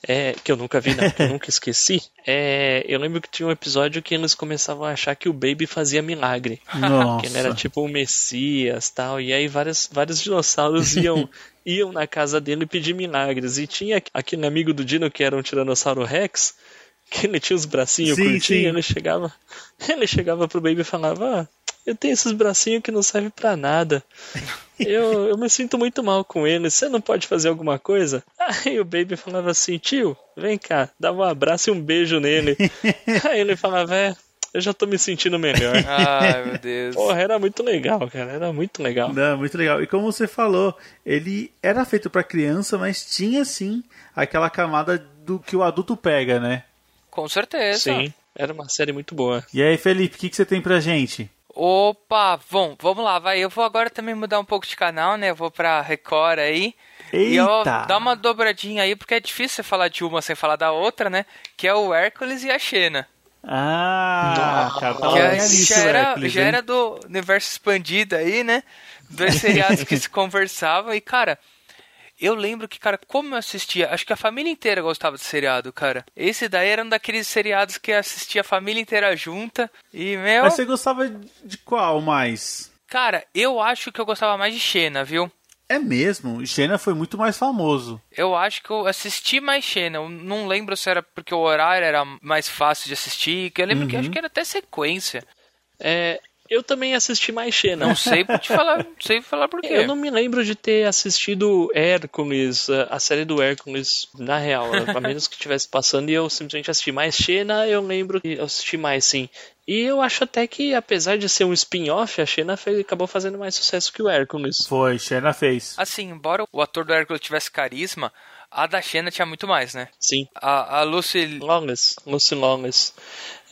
é, que eu nunca vi, não, que eu nunca esqueci, é, eu lembro que tinha um episódio que eles começavam a achar que o Baby fazia milagre. Que ele era Nossa. tipo o Messias tal. E aí vários, vários dinossauros iam, iam na casa dele pedir milagres. E tinha aquele amigo do Dino que era um Tiranossauro Rex, que ele tinha os bracinhos Sim, curtinhos, sim. ele chegava. Ele chegava pro Baby e falava, ah, eu tenho esses bracinhos que não servem pra nada. Eu, eu me sinto muito mal com eles. Você não pode fazer alguma coisa? Aí o Baby falava assim, tio, vem cá, dava um abraço e um beijo nele. Aí ele falava, é, eu já tô me sentindo melhor. Ai, meu Deus. Porra, era muito legal, cara. Era muito legal. Não, muito legal. E como você falou, ele era feito pra criança, mas tinha sim aquela camada do que o adulto pega, né? Com certeza. Sim, era uma série muito boa. E aí, Felipe, o que, que você tem pra gente? Opa, bom, vamos lá, vai. Eu vou agora também mudar um pouco de canal, né? Eu vou pra Record aí. E eu vou Eita! dar uma dobradinha aí, porque é difícil você falar de uma sem falar da outra, né? Que é o Hércules e a Xena. Ah, cara, tá que na é- já, o era, Hércules, já era do universo expandido aí, né? Dois seriados que se conversavam. E, cara, eu lembro que, cara, como eu assistia, acho que a família inteira gostava desse seriado, cara. Esse daí era um daqueles seriados que assistia a família inteira junta. E, meu. Mas você gostava de qual mais? Cara, eu acho que eu gostava mais de Xena, viu? É mesmo, Xena foi muito mais famoso. Eu acho que eu assisti mais Xena. Eu não lembro se era porque o horário era mais fácil de assistir. Que eu lembro que acho que era até sequência. É, eu também assisti mais Xena. Não sei te falar, não sei falar por quê. Eu não me lembro de ter assistido Hércules, a a série do Hércules, na real. A menos que estivesse passando e eu simplesmente assisti mais Xena, eu lembro que eu assisti mais, sim. E eu acho até que, apesar de ser um spin-off, a Xena fez- acabou fazendo mais sucesso que o Hércules. Foi, Xena fez. Assim, embora o ator do Hércules tivesse carisma, a da Xena tinha muito mais, né? Sim. A, a Lucy. Lawless, Lucy Lawless.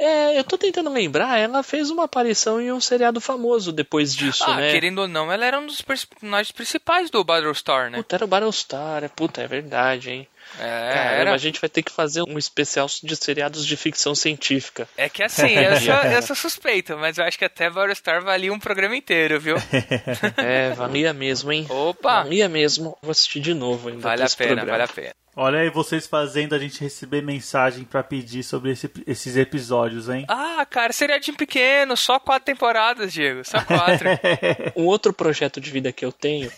É, eu tô tentando lembrar, ela fez uma aparição em um seriado famoso depois disso, Ah, né? querendo ou não, ela era um dos personagens principais do Battlestar, né? Puta, era o Battlestar, é, puta, é verdade, hein? É, Caramba, era. a gente vai ter que fazer um especial de seriados de ficção científica. É que assim, eu sou, eu sou suspeito, mas eu acho que até Battlestar valia um programa inteiro, viu? É, valia mesmo, hein? Opa! Valia mesmo. Vou assistir de novo ainda. Vale a pena, programa. vale a pena. Olha aí vocês fazendo a gente receber mensagem pra pedir sobre esse- esses episódios, hein? Ah, cara, seriadinho pequeno, só quatro temporadas, Diego. Só quatro. Um outro projeto de vida que eu tenho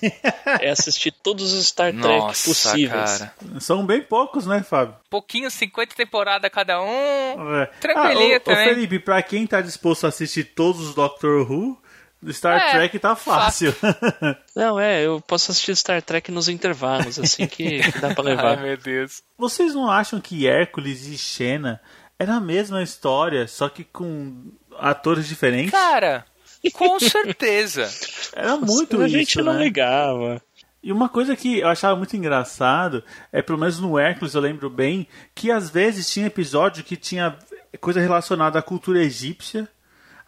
é assistir todos os Star Trek Nossa, possíveis. cara. São bem poucos, né, Fábio? Pouquinho, 50 temporadas cada um. É. Tranquilinha ah, ô, também. Ô Felipe, pra quem tá disposto a assistir todos os Doctor Who, do Star É, Trek tá fácil. Não, é, eu posso assistir Star Trek nos intervalos, assim que, que dá pra Ai, levar. meu Deus. Vocês não acham que Hércules e Xena era a mesma história, só que com atores diferentes? Cara, com certeza. Era muito a isso, gente não né? ligava. E uma coisa que eu achava muito engraçado, é pelo menos no Hércules eu lembro bem, que às vezes tinha episódio que tinha coisa relacionada à cultura egípcia,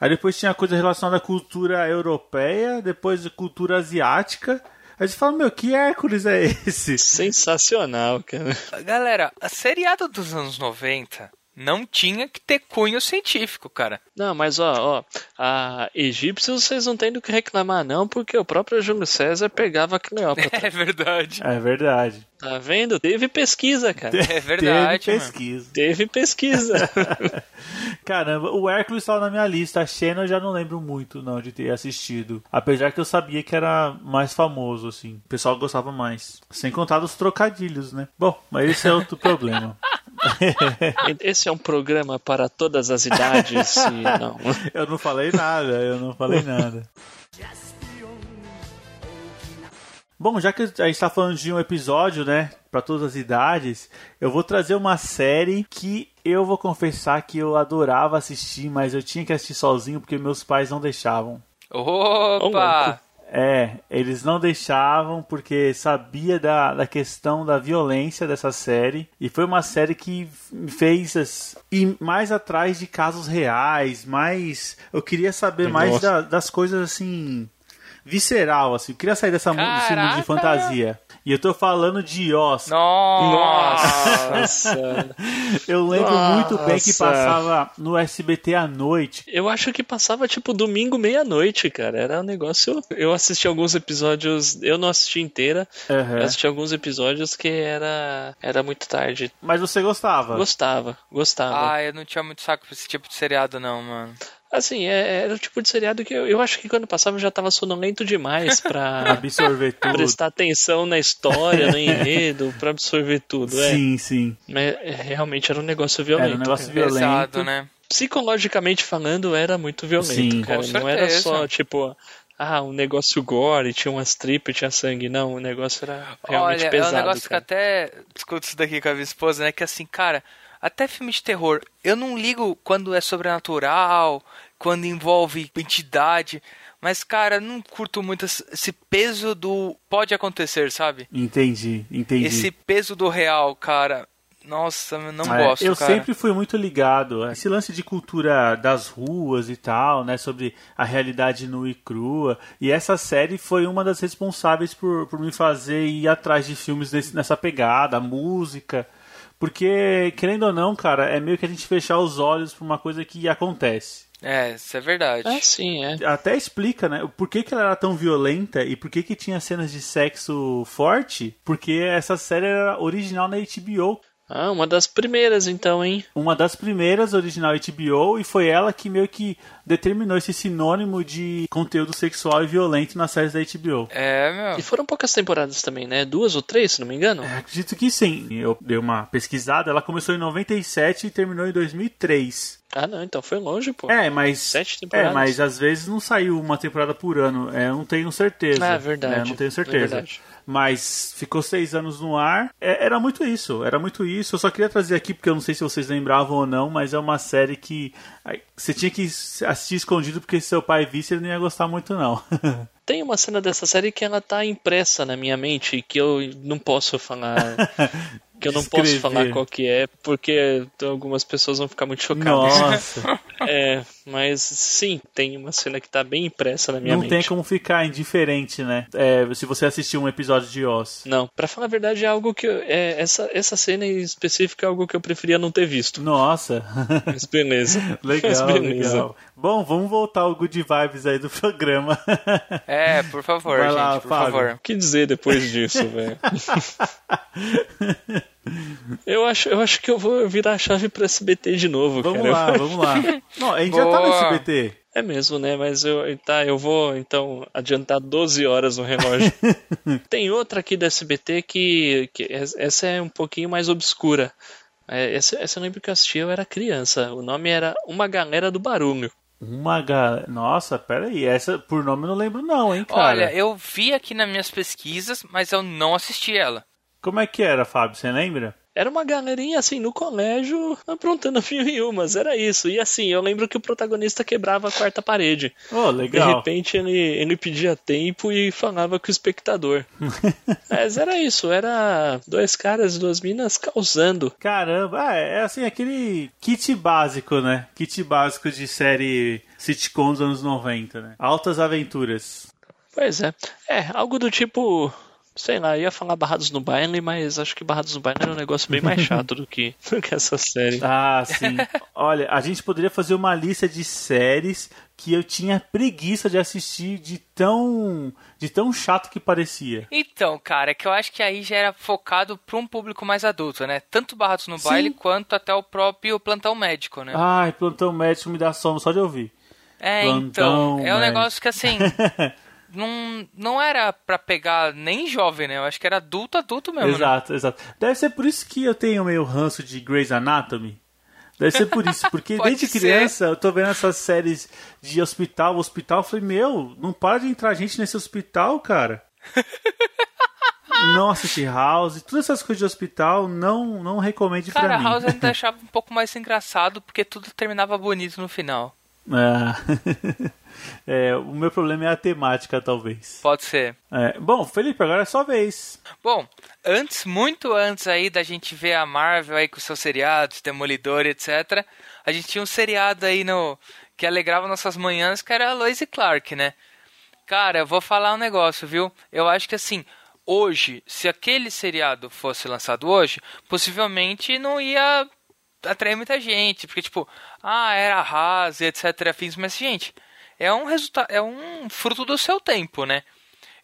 aí depois tinha coisa relacionada à cultura europeia, depois à cultura asiática. Aí você fala, meu, que Hércules é esse? Sensacional, cara. Galera, a seriado dos anos 90, não tinha que ter cunho científico, cara. Não, mas ó, ó, a egípcios vocês não têm do que reclamar não, porque o próprio Júlio César pegava a Cleópatra. É verdade. É verdade. Tá vendo? Teve pesquisa, cara. É verdade, Teve mano. pesquisa. Teve pesquisa. Caramba, o Hércules estava na minha lista. A Xena eu já não lembro muito, não, de ter assistido. Apesar que eu sabia que era mais famoso, assim. O pessoal gostava mais. Sem contar os trocadilhos, né? Bom, mas esse é outro problema. Esse é um programa para todas as idades e não. Eu não falei nada, eu não falei nada. Bom, já que a gente tá falando de um episódio, né, para todas as idades, eu vou trazer uma série que eu vou confessar que eu adorava assistir, mas eu tinha que assistir sozinho porque meus pais não deixavam. Opa! É, eles não deixavam porque sabia da, da questão da violência dessa série. E foi uma série que me fez as- ir mais atrás de casos reais, mais. Eu queria saber mais da- das coisas assim. Visceral, assim. Eu queria sair dessa desse mundo de fantasia. E eu tô falando de Oz. Nossa! Nossa. Eu lembro muito bem que Nossa. passava no SBT à noite. Eu acho que passava tipo domingo meia-noite, cara. Era um negócio. Eu assisti alguns episódios. Eu não assisti inteira. Eu assisti alguns episódios que era era muito tarde. Mas você gostava? Gostava, gostava. Ah, eu não tinha muito saco pra esse tipo de seriado, não, mano. Assim, é- era o tipo de seriado que eu, eu acho que quando passava eu já tava sonolento demais pra Absorver tudo. prestar atenção na história, no enredo, pra absorver tudo. É. Sim, sim. Mas é, realmente era um negócio violento. Era um negócio cara. violento. Pesado, né? Psicologicamente falando, era muito violento, Sim. cara. Com Não era só, tipo, ah, um negócio gore, tinha umas tripas, tinha sangue. Não, o negócio era realmente Olha, pesado. é um negócio que cara. até discuto isso daqui com a minha esposa, né? Que assim, cara, até filme de terror, eu não ligo quando é sobrenatural, quando envolve entidade, mas, cara, não curto muito esse peso do pode acontecer, sabe? Entendi, entendi. Esse peso do real, cara. Nossa, eu não É, gosto, eu cara. sempre fui muito ligado. Esse lance de cultura das ruas e tal, né? Sobre a realidade nua e crua. E essa série foi uma das responsáveis por, por me fazer ir atrás de filmes nessa pegada, música. Porque, querendo ou não, cara, é meio que a gente fechar os olhos pra uma coisa que acontece. É, isso é verdade. Ah, sim, é. Até explica, né? Por que, que ela era tão violenta e por que, que tinha cenas de sexo forte. Porque essa série era original na HBO. Ah, uma das primeiras, então, hein? uma das primeiras original HBO e foi ela que meio que determinou esse sinônimo de conteúdo sexual e violento nas séries da HBO. É, meu. E foram poucas temporadas também, né? Duas ou três, se não me engano? É, acredito que sim. Eu dei uma pesquisada, ela começou em 97 e terminou em 2003. Ah, não, então foi longe, pô. É, mas Sete é, temporadas. mas às vezes não saiu uma temporada por ano. É, eu não tenho certeza. Ah, é verdade. eu não tenho É certeza. verdade. Mas ficou seis anos no ar. É, era muito isso, era muito isso. Eu só queria trazer aqui, porque eu não sei se vocês lembravam ou não, mas é uma série que você tinha que assistir escondido, porque se seu pai visse, ele não ia gostar muito, não. Tem uma cena dessa série que ela tá impressa na minha mente que eu não posso falar. que eu não posso Descrever. falar qual que é, porque algumas pessoas vão ficar muito chocadas. Nossa, É, mas sim, tem uma cena que tá bem impressa na minha não mente. tem como ficar indiferente, né? É, se você assistir um episódio de Oz. Não, pra falar a verdade é algo que eu- é, essa essa cena em específico é algo que eu preferia não ter visto. Nossa, Mas beleza. Mas legal, beleza. legal. Bom, vamos voltar ao good vibes aí do programa. É, por favor, Vai gente, lá, por Fábio. favor. O que dizer depois disso, velho? Eu acho, eu acho que eu vou virar a chave pro SBT de novo, vamos cara. lá, vamos lá. Não, a gente já tá no Boa. SBT. É mesmo, né? Mas eu, tá, eu vou então adiantar 12 horas no relógio. Tem outra aqui da SBT que, que es- essa é um pouquinho mais obscura. É, essa, essa eu lembro que eu assisti, eu era criança. O nome era Uma Galera do Barulho. Uma galera. Nossa, peraí. Essa por nome eu não lembro, não, hein, cara. Olha, eu vi aqui nas minhas pesquisas, mas eu não assisti ela. Como é que era, Fábio? Você lembra? Era uma galerinha assim no colégio aprontando mil e umas, era isso. E assim, eu lembro que o protagonista quebrava a quarta parede. Oh, De legal. repente ele, ele pedia tempo e falava com o espectador. Mas era isso, era dois caras e duas minas causando. Caramba, ah, é assim, aquele kit básico, né? Kit básico de série sitcom dos anos 90, né? Altas aventuras. Pois é. É, algo do tipo Sei lá, eu ia falar Barrados no Baile, mas acho que Barrados no Baile era um negócio bem mais chato do que, do que essa série. Ah, sim. Olha, a gente poderia fazer uma lista de séries que eu tinha preguiça de assistir de tão de tão chato que parecia. Então, cara, é que eu acho que aí já era focado para um público mais adulto, né? Tanto Barrados no Sim. Baile quanto até o próprio Plantão Médico, né? Ai, plantão médico me dá sono só de ouvir. é, Plantão então, é um Médico. negócio que assim, não, não era pra pegar nem jovem, né? Eu acho que era adulto, adulto mesmo, né? Exato, exato. Deve ser por isso que eu tenho meio ranço de Grey's Anatomy. Deve ser por isso, porque desde ser. criança eu tô vendo essas séries de hospital, hospital, eu falei, meu, não para de entrar gente nesse hospital, cara. não assistir House, todas essas coisas de hospital, não, não recomende Cara, pra mim. House eu ainda achava um pouco mais engraçado porque tudo terminava bonito no final. É. É, o meu problema é a temática, talvez. Pode ser. É, bom, Felipe, agora é sua vez. Bom, antes, muito antes aí da gente ver a Marvel aí com seus seriados, Demolidor, etc. A gente tinha um seriado aí no que alegrava nossas manhãs, que era a Lois e Clark, né? Cara, eu vou falar um negócio, viu? Eu acho que assim, hoje, se aquele seriado fosse lançado hoje, possivelmente não ia atrair muita gente, porque tipo, ah, era rasa, etc, fins, mas gente, é um resultado, é um fruto do seu tempo, né?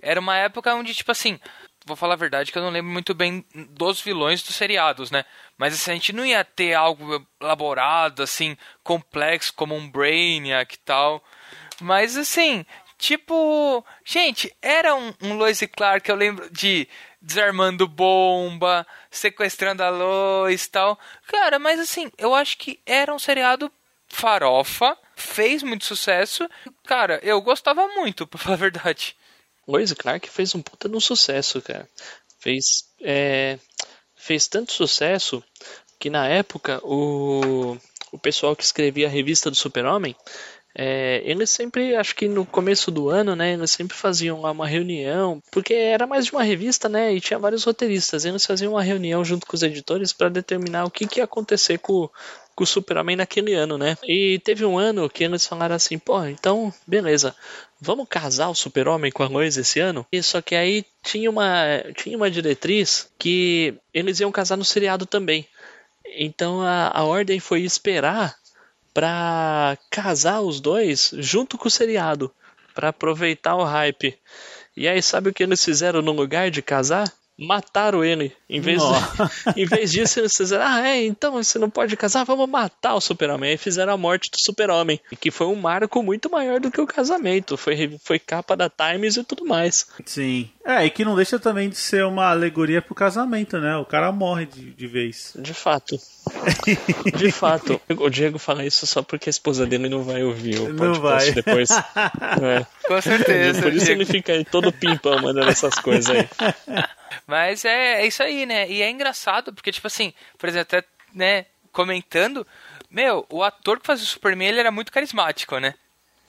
Era uma época onde, tipo assim, vou falar a verdade que eu não lembro muito bem dos vilões dos seriados, né? Mas assim, a gente não ia ter algo elaborado, assim, complexo como um Brainiac e tal. Mas assim, tipo, gente, era um, um Lois e Clark, eu lembro de desarmando bomba, sequestrando a Lois e tal. Cara, mas assim, eu acho que era um seriado farofa, fez muito sucesso. Cara, eu gostava muito, pra falar a verdade. Lois Clark fez um puta de um sucesso, cara. Fez, é, fez tanto sucesso que na época o, o pessoal que escrevia a revista do Super-Homem, é, eles sempre, acho que no começo do ano, né, eles sempre faziam lá uma reunião, porque era mais de uma revista, né, e tinha vários roteiristas, eles faziam uma reunião junto com os editores para determinar o que, que ia acontecer com, com o Super-Homem naquele ano, né? E teve um ano que eles falaram assim, pô, então, beleza, vamos casar o Super-Homem com a Lois esse ano? E só que aí tinha uma, tinha uma diretriz que eles iam casar no seriado também. Então a, a ordem foi esperar pra casar os dois junto com o seriado, pra aproveitar o hype. E aí sabe o que eles fizeram no lugar de casar? Mataram ele. Em vez, Nossa. em vez disso, eles fizeram, ah, é, então você não pode casar, vamos matar o super-homem. Aí fizeram a morte do super-homem, que foi um marco muito maior do que o casamento. Foi, foi capa da Times e tudo mais. Sim. É, e que não deixa também de ser uma alegoria pro casamento, né? O cara morre de, de vez. De fato. De fato. O Diego fala isso só porque a esposa dele não vai ouvir o Não podcast vai. depois. É. Com certeza. Por isso Diego. ele fica aí todo pimpão mandando essas coisas aí. Mas é, é isso aí, né? E é engraçado, porque, tipo assim, por exemplo, até, né, comentando, meu, o ator que fazia o Superman, ele era muito carismático, né?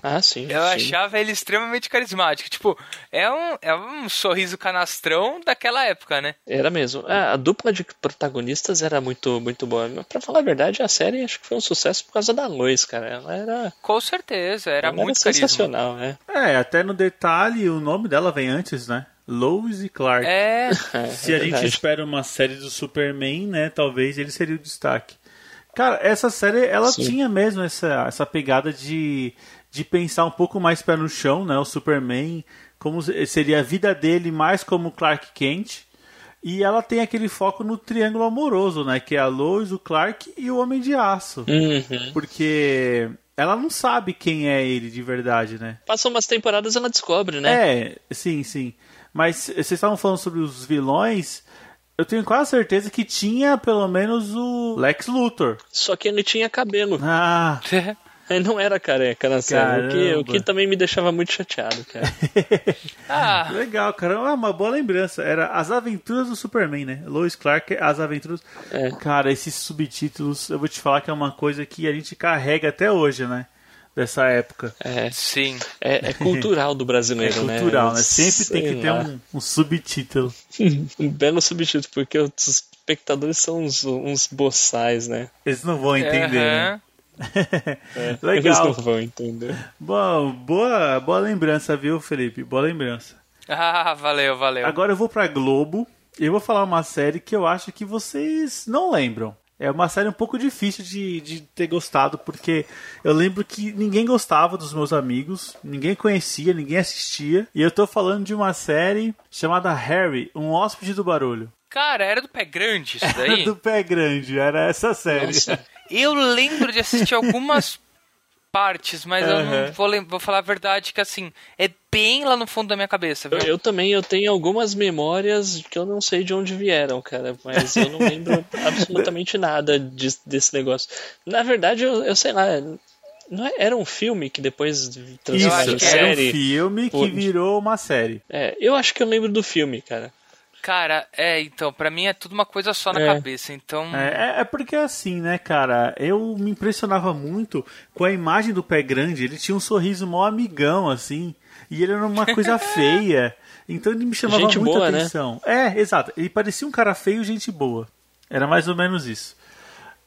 Ah, sim. Eu sim. achava ele extremamente carismático. Tipo, é um, é um sorriso canastrão daquela época, né? Era mesmo. É, a dupla de protagonistas era muito, muito boa. Mas, Pra falar a verdade, a série acho que foi um sucesso por causa da Lois, cara. Ela era, Com certeza, era ela muito carisma. sensacional, né? É, até no detalhe, o nome dela vem antes, né? Lois e Clark. É, Se a gente espera uma série do Superman, né? Talvez ele seria o destaque. Cara, essa série, ela Sim. tinha mesmo essa, essa pegada de, de pensar um pouco mais pé no chão, né? O Superman, como seria a vida dele mais como Clark Kent. E ela tem aquele foco no triângulo amoroso, né? Que é a Lois, o Clark e o Homem de Aço. Uhum. Porque ela não sabe quem é ele de verdade, né? Passam umas temporadas ela descobre, né? É, sim, sim. Mas vocês estavam falando sobre os vilões. Eu tenho quase certeza que tinha pelo menos o Lex Luthor. Só que ele tinha cabelo. Ah, não era careca na série. O que, o que também me deixava muito chateado, cara. ah, legal, cara. Ah, uma boa lembrança. Era As Aventuras do Superman, né? Lois Clark, As Aventuras. É. Cara, esses subtítulos, eu vou te falar que é uma coisa que a gente carrega até hoje, né? Dessa época. É, sim. é, é cultural do É brasileiro, né? cultural, né? Sempre tem Sei que ter lá. um, um subtítulo. um belo subtítulo, porque os espectadores são uns, uns boçais, né? Eles não vão entender, né? Aham. É, Legal. Eles não vão entender. Bom, boa, boa lembrança, viu, Felipe? Boa lembrança. Ah, valeu, valeu. Agora eu vou pra Globo e eu vou falar uma série que eu acho que vocês não lembram. É uma série um pouco difícil de, de ter gostado, porque eu lembro que ninguém gostava dos meus amigos, ninguém conhecia, ninguém assistia. E eu tô falando de uma série chamada Harry, um hóspede do barulho. Cara, era do pé grande isso daí? do pé grande, era essa série. Nossa. Eu lembro de assistir algumas partes, mas eu Aham. não vou, vou falar a verdade que assim, é bem lá no fundo da minha cabeça, viu? Eu, eu também eu tenho algumas memórias que eu não sei de onde vieram, cara, mas eu não lembro absolutamente nada de- desse negócio. Na verdade, eu, eu sei lá, não é- era um filme que depois transformou em que era um série. filme que virou uma série. É, eu acho que eu lembro do filme, cara. Cara, é, então, pra mim é tudo uma coisa só na É. cabeça, então... É, é- é porque assim, né, cara? Eu me impressionava muito com a imagem do pé grande. Ele tinha um sorriso mó amigão, assim. E ele era uma coisa feia. Então ele me chamava Gente muita boa, né? atenção. É, exato. Ele parecia um cara feio, gente boa. Era mais ou menos isso.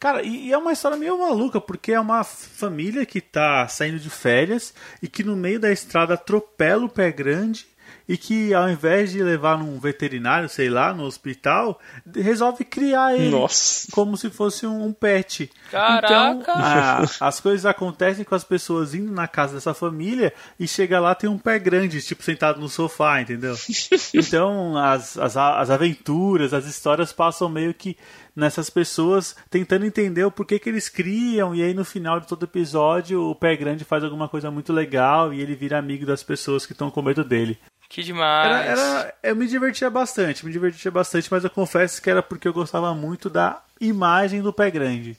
Cara, e, e é uma história meio maluca, porque é uma família que tá saindo de férias e que no meio da estrada atropela o pé grande e que ao invés de levar num veterinário, sei lá, no hospital, resolve criar ele Nossa. como se fosse um, um pet. Caraca! Então, a- as coisas acontecem com as pessoas indo na casa dessa família e chega lá tem um pé grande, tipo sentado no sofá, entendeu? Então as, as, as aventuras, as histórias passam meio que nessas pessoas tentando entender o porquê que eles criam e aí no final de todo episódio o pé grande faz alguma coisa muito legal e ele vira amigo das pessoas que estão com medo dele. Que demais. Era, era- eu me divertia bastante, me divertia bastante, mas eu confesso que era porque eu gostava muito da imagem do pé grande.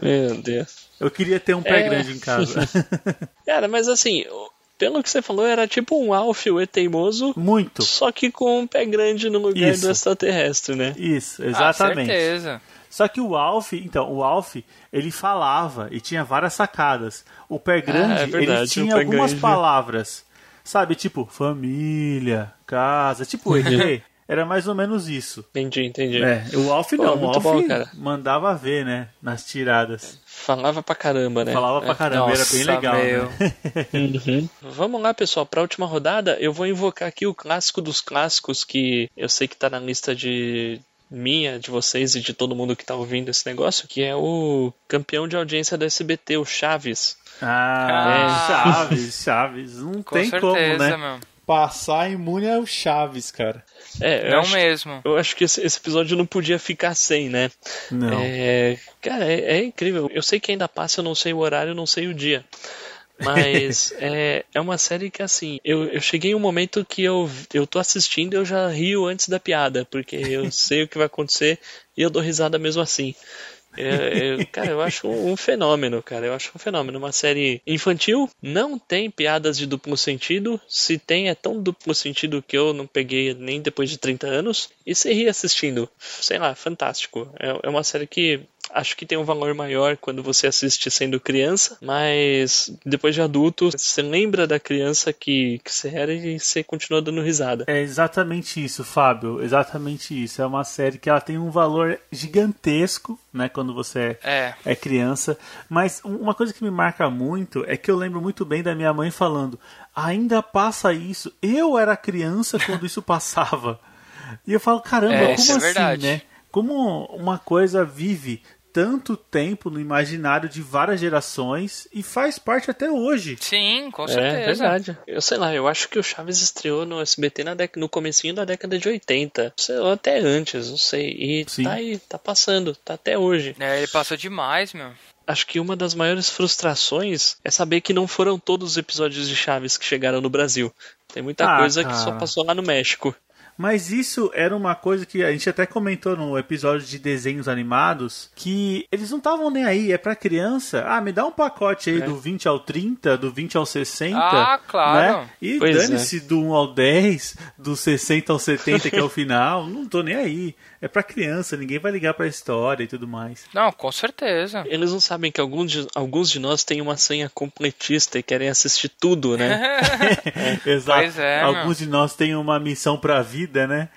Meu Deus. Eu queria ter um pé É. grande em casa. Cara, mas assim, pelo que você falou, era tipo um Alf, o E teimoso, muito. só que com um pé grande no lugar Isso. do extraterrestre, né? Isso, Ah, exatamente. certeza. Só que o Alf, então, o Alf, ele falava e tinha várias sacadas. O pé grande, é verdade, ele tinha algumas grande. palavras. Sabe, tipo, família, casa, tipo ET. Era mais ou menos isso. Entendi, entendi. É, o Alf Pô, não, o muito Alf bom, mandava ver, né, nas tiradas. Falava pra caramba, né? Falava pra caramba, era bem Nossa, legal. Né? Uhum. Vamos lá, pessoal, para a última rodada, eu vou invocar aqui o clássico dos clássicos que eu sei que tá na lista de minha, de vocês e de todo mundo que tá ouvindo esse negócio, que é o campeão de audiência do SBT, o Chaves. Ah, Ah. Chaves, Chaves. Não Com tem certeza, como, né? meu. Passar imune é o Chaves, cara. É, eu Não acho, mesmo. eu acho que esse, esse episódio não podia ficar sem, né? Não. É, cara, é, é incrível. Eu sei que ainda passa, eu não sei o horário, eu não sei o dia. Mas é, é uma série que, assim, eu, eu cheguei em um momento que eu, eu tô assistindo e eu já rio antes da piada, porque eu sei o que vai acontecer e eu dou risada mesmo assim. É, é, cara, eu acho um, fenômeno, cara. Eu acho um fenômeno. Uma série infantil, não tem piadas de duplo sentido. Se tem, é tão duplo sentido que eu não peguei nem depois de 30 anos. E você ri assistindo. Sei lá, fantástico. É, é uma série que acho que tem um valor maior quando você assiste sendo criança, mas depois de adulto, você lembra da criança que, que você era e você continua dando risada. É exatamente isso, Fábio. Exatamente isso. É uma série que ela tem um valor gigantesco, né, quando você É. é criança. Mas uma coisa que me marca muito é que eu lembro muito bem da minha mãe falando: ainda passa isso. Eu era criança quando isso passava. E eu falo, caramba, É, como isso é assim, verdade. né? Como uma coisa vive tanto tempo no imaginário de várias gerações e faz parte até hoje. Sim, com É certeza. verdade. Eu sei lá, eu acho que o Chaves estreou no SBT na dec- no comecinho da década de 80. Sei lá, até antes, não sei. E Sim. tá aí, tá passando, tá até hoje. É, ele passou demais, meu. Acho que uma das maiores frustrações é saber que não foram todos os episódios de Chaves que chegaram no Brasil. Tem muita Ah, coisa que só cara. passou lá no México. Mas isso era uma coisa que a gente até comentou no episódio de desenhos animados, que eles não estavam nem aí, é pra criança. Ah, me dá um pacote aí É. do 20 ao 30, do 20 ao 60. Ah, claro. Né? E Pois dane-se do 1 ao 10, do 60 ao 70, que é o final. Não tô nem aí. É pra criança, ninguém vai ligar pra história e tudo mais. Não, com certeza. Eles não sabem que alguns de, alguns de nós têm uma senha completista e querem assistir tudo, né? Exato. Pois é, Alguns de nós têm uma missão pra vida, né?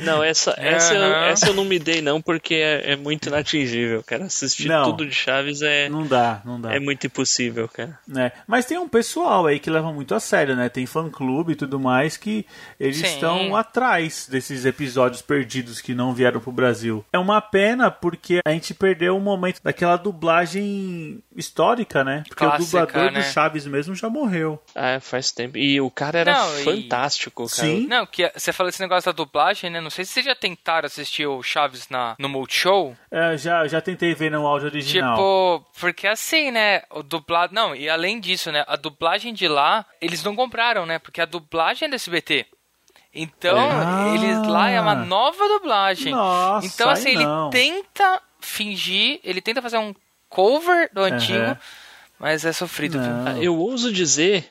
Não, essa, essa, eu, Aham. essa eu não me dei não, porque é, é muito inatingível, cara. Assistir Não. tudo de Chaves é, Não dá, não dá. é muito impossível, cara. né? Mas tem um pessoal aí que leva muito a sério, né? Tem fã-clube e tudo mais que eles Sim. estão atrás desses episódios perdidos que não vieram pro Brasil. É uma pena porque a gente perdeu o momento daquela dublagem histórica, né? Porque Clássica, o dublador né? do Chaves mesmo já morreu. Ah, faz tempo. E o cara era Não, e- fantástico, cara. Sim. Não, que você falou esse negócio da dublagem, né? Não sei se vocês já tentaram assistir o Chaves na, no Multishow. É, já, já tentei ver no áudio original. Tipo, porque assim, né? O dublado. Não, e além disso, né? A dublagem de lá, eles não compraram, né? Porque a dublagem é do SBT. Então, Ah. eles lá é uma nova dublagem. Nossa, então, assim, ele não. tenta fingir, ele tenta fazer um cover do antigo, Aham. mas é sofrido. Ah, Eu ouso dizer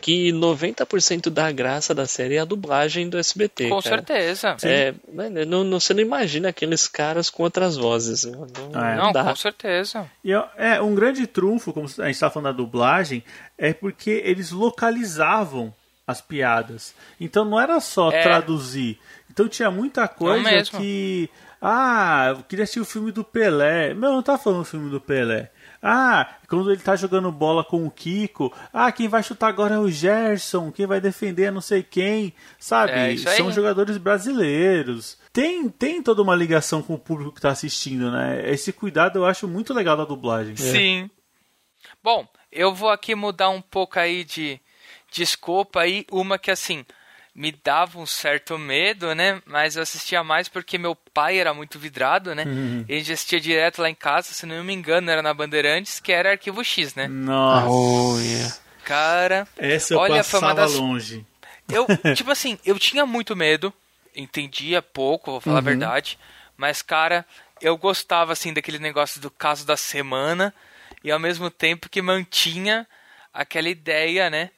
que 90% da graça da série é a dublagem do SBT. Com cara. certeza. É, mano, não, não- você não imagina aqueles caras com outras vozes. Não, não É. Não, dá. com certeza. E é um grande trunfo, como a gente está falando da dublagem, é porque eles localizavam as piadas. Então não era só É. traduzir. Então tinha muita coisa que. Ah, eu queria assistir o filme do Pelé. Meu, não tá falando o filme do Pelé. Ah, quando ele tá jogando bola com o Kiko. Ah, quem vai chutar agora é o Gerson. Quem vai defender é não sei quem. Sabe? É, isso aí. São jogadores brasileiros. Tem, tem toda uma ligação com o público que tá assistindo, né? Esse cuidado eu acho muito legal da dublagem. Sim. Bom, eu vou aqui mudar um pouco aí de desculpa aí, uma que assim me dava um certo medo, né? Mas eu assistia mais porque meu pai era muito vidrado, né? Uhum. E a gente assistia direto lá em casa, se não me engano, era na Bandeirantes, que era Arquivo X, né? Nossa. Oh, yeah. Cara, Essa eu Olha, foi uma passava das- longe. eu, tipo assim, eu tinha muito medo, entendia pouco, vou falar a verdade, mas cara, eu gostava assim daquele negócio do caso da semana e ao mesmo tempo que mantinha aquela ideia, né,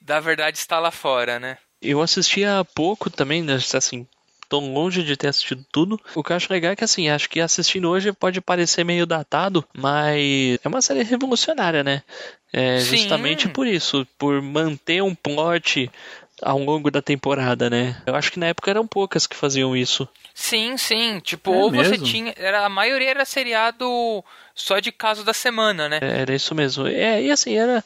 da verdade estar lá fora, né? Eu assisti há pouco também, né, assim, tô longe de ter assistido tudo. O que eu acho legal é que, assim, acho que assistindo hoje pode parecer meio datado, mas é uma série revolucionária, né? É Sim. justamente por isso, por manter um plot ao longo da temporada, né? Eu acho que na época eram poucas que faziam isso. Sim, sim, tipo, É ou você mesmo? tinha, era a maioria era seriado só de caso da semana, né? Era isso mesmo. É, e assim, era,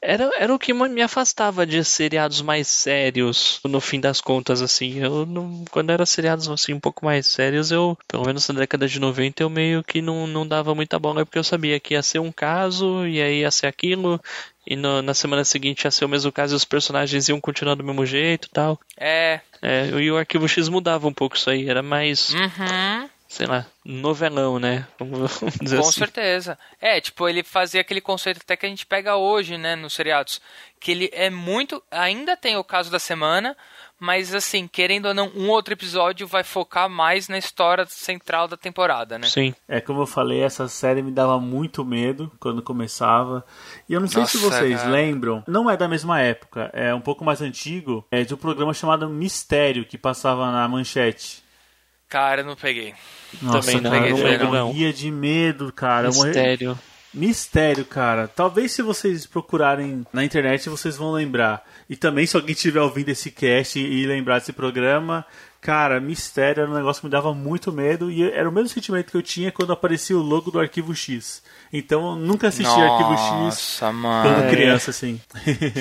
era, era o que me afastava de seriados mais sérios, no fim das contas, assim. Eu não, quando era seriados assim um pouco mais sérios, eu, pelo menos na década de 90, eu meio que não, não dava muita bola, porque eu sabia que ia ser um caso, e aí ia ser aquilo, e no- na semana seguinte ia ser o mesmo caso e os personagens iam continuar do mesmo jeito e tal. É, É, e o Arquivo X mudava um pouco isso aí, era mais, uhum. Sei lá, novelão, né? Vamos vamos dizer Com assim. certeza. É, tipo, ele fazia aquele conceito até que a gente pega hoje, né, nos seriados. Que ele é muito. Ainda tem o caso da semana, mas assim, querendo ou não, um outro episódio vai focar mais na história central da temporada, né? Sim. É como eu falei, essa série me dava muito medo quando começava. E eu não sei se Nossa, vocês cara. lembram, não é da mesma época, é um pouco mais antigo, é de um programa chamado Mistério que passava na manchete. Cara, eu não peguei. Nossa, Também não, cara, não eu não. morria de medo, cara. Mistério. Mistério, cara. Talvez se vocês procurarem na internet vocês vão lembrar. E também se alguém estiver ouvindo esse cast e lembrar desse programa, cara, Mistério era um negócio que me dava muito medo e era o mesmo sentimento que eu tinha quando aparecia o logo do Arquivo X. Então eu nunca assisti Arquivo X Nossa, quando mano. criança, assim.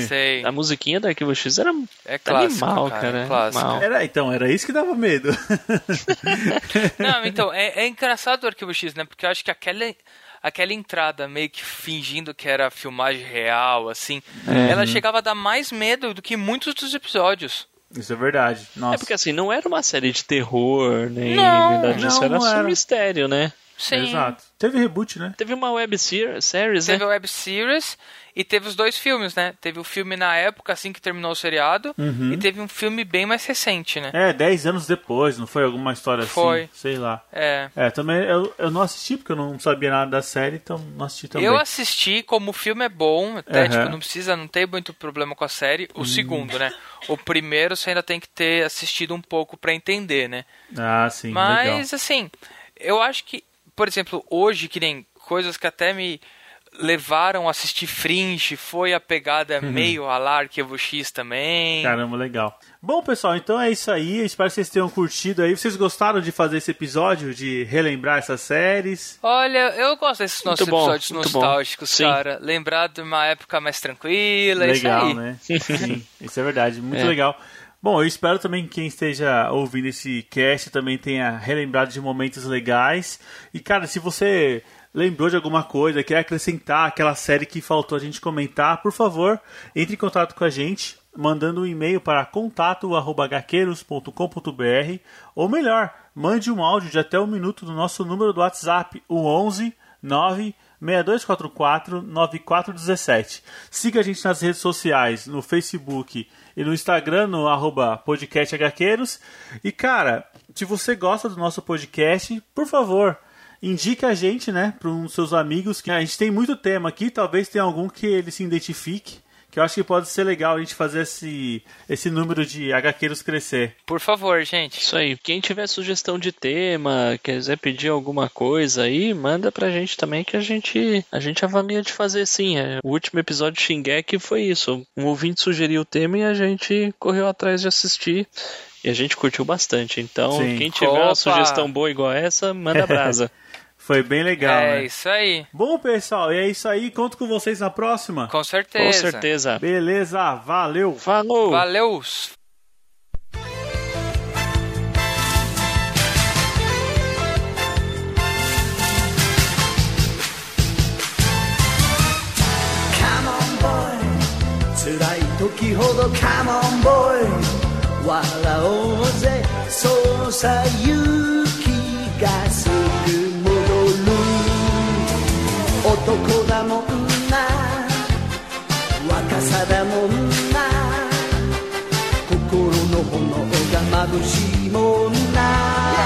Sei. A musiquinha do Arquivo X era É clássico, animal, cara, cara. é clássico. Era, então, era isso que dava medo. Não, então, é, é engraçado o Arquivo X, né? Porque eu acho que aquela, aquela entrada meio que fingindo que era filmagem real, assim, É. ela chegava a dar mais medo do que muitos dos episódios. Isso é verdade. Nossa. É porque assim, não era uma série de terror, nem Não, verdade não, isso, era não só era. mistério, né? Sim. Exato. Teve reboot, né? Teve uma web ser- series, Teve né? a web series e teve os dois filmes, né? Teve o filme na época, assim que terminou o seriado, e teve um filme bem mais recente, né? É, 10 anos depois, não foi alguma história Foi. assim? Sei lá. É. É, também eu, eu não assisti porque eu não sabia nada da série, então não assisti também. Eu assisti, como o filme é bom, até, Aham. tipo, não precisa, não tem muito problema com a série. O segundo, né? O primeiro você ainda tem que ter assistido um pouco pra entender, né? Ah, sim, legal. Mas, assim, eu acho que, por exemplo, hoje, que nem coisas que até me levaram a assistir Fringe, foi a pegada Uhum. meio a lá Arquivo X também. Caramba, legal. Bom, pessoal, então é isso aí. Eu Espero que vocês tenham curtido aí. Vocês gostaram de fazer esse episódio, de relembrar essas séries? Olha, eu gosto desses nossos Muito episódios bom. nostálgicos, cara. Lembrar de uma época mais tranquila, é isso legal, aí. né? Sim, isso é verdade. Muito É. legal. Bom, eu espero também que quem esteja ouvindo esse cast também tenha relembrado de momentos legais. E, cara, se você lembrou de alguma coisa, quer acrescentar aquela série que faltou a gente comentar, por favor, entre em contato com a gente, mandando um e-mail para contato.hqueiros.com.br ou melhor, mande um áudio de até um minuto do nosso número do WhatsApp, o 11 9 6244 9417. Siga a gente nas redes sociais, no Facebook e no Instagram, no arroba podcast HQueiros. E cara, se você gosta do nosso podcast, por favor, indique a gente, né, para uns seus amigos, que a gente tem muito tema aqui, talvez tenha algum que ele se identifique. Que eu acho que pode ser legal a gente fazer esse, esse número de HQueiros crescer. Por favor, gente. Isso aí. Quem tiver sugestão de tema, quiser pedir alguma coisa aí, manda pra gente também que a gente a gente avalia de fazer sim. É, O último episódio de Shingeki foi isso. Um ouvinte sugeriu o tema e a gente correu atrás de assistir. E a gente curtiu bastante. Então, Sim. quem tiver Opa! uma sugestão boa igual essa, manda brasa. Foi bem legal, é né? isso aí. Bom, pessoal, e é isso aí. Conto com vocês na próxima. Com certeza. Com certeza. Beleza, valeu! Falou! Valeu. Come on boy 辛い時ほど Come on boy 笑おうぜそうさ勇気がすぐ 男だもんな。若さだもんな。心の炎が眩しいもんな。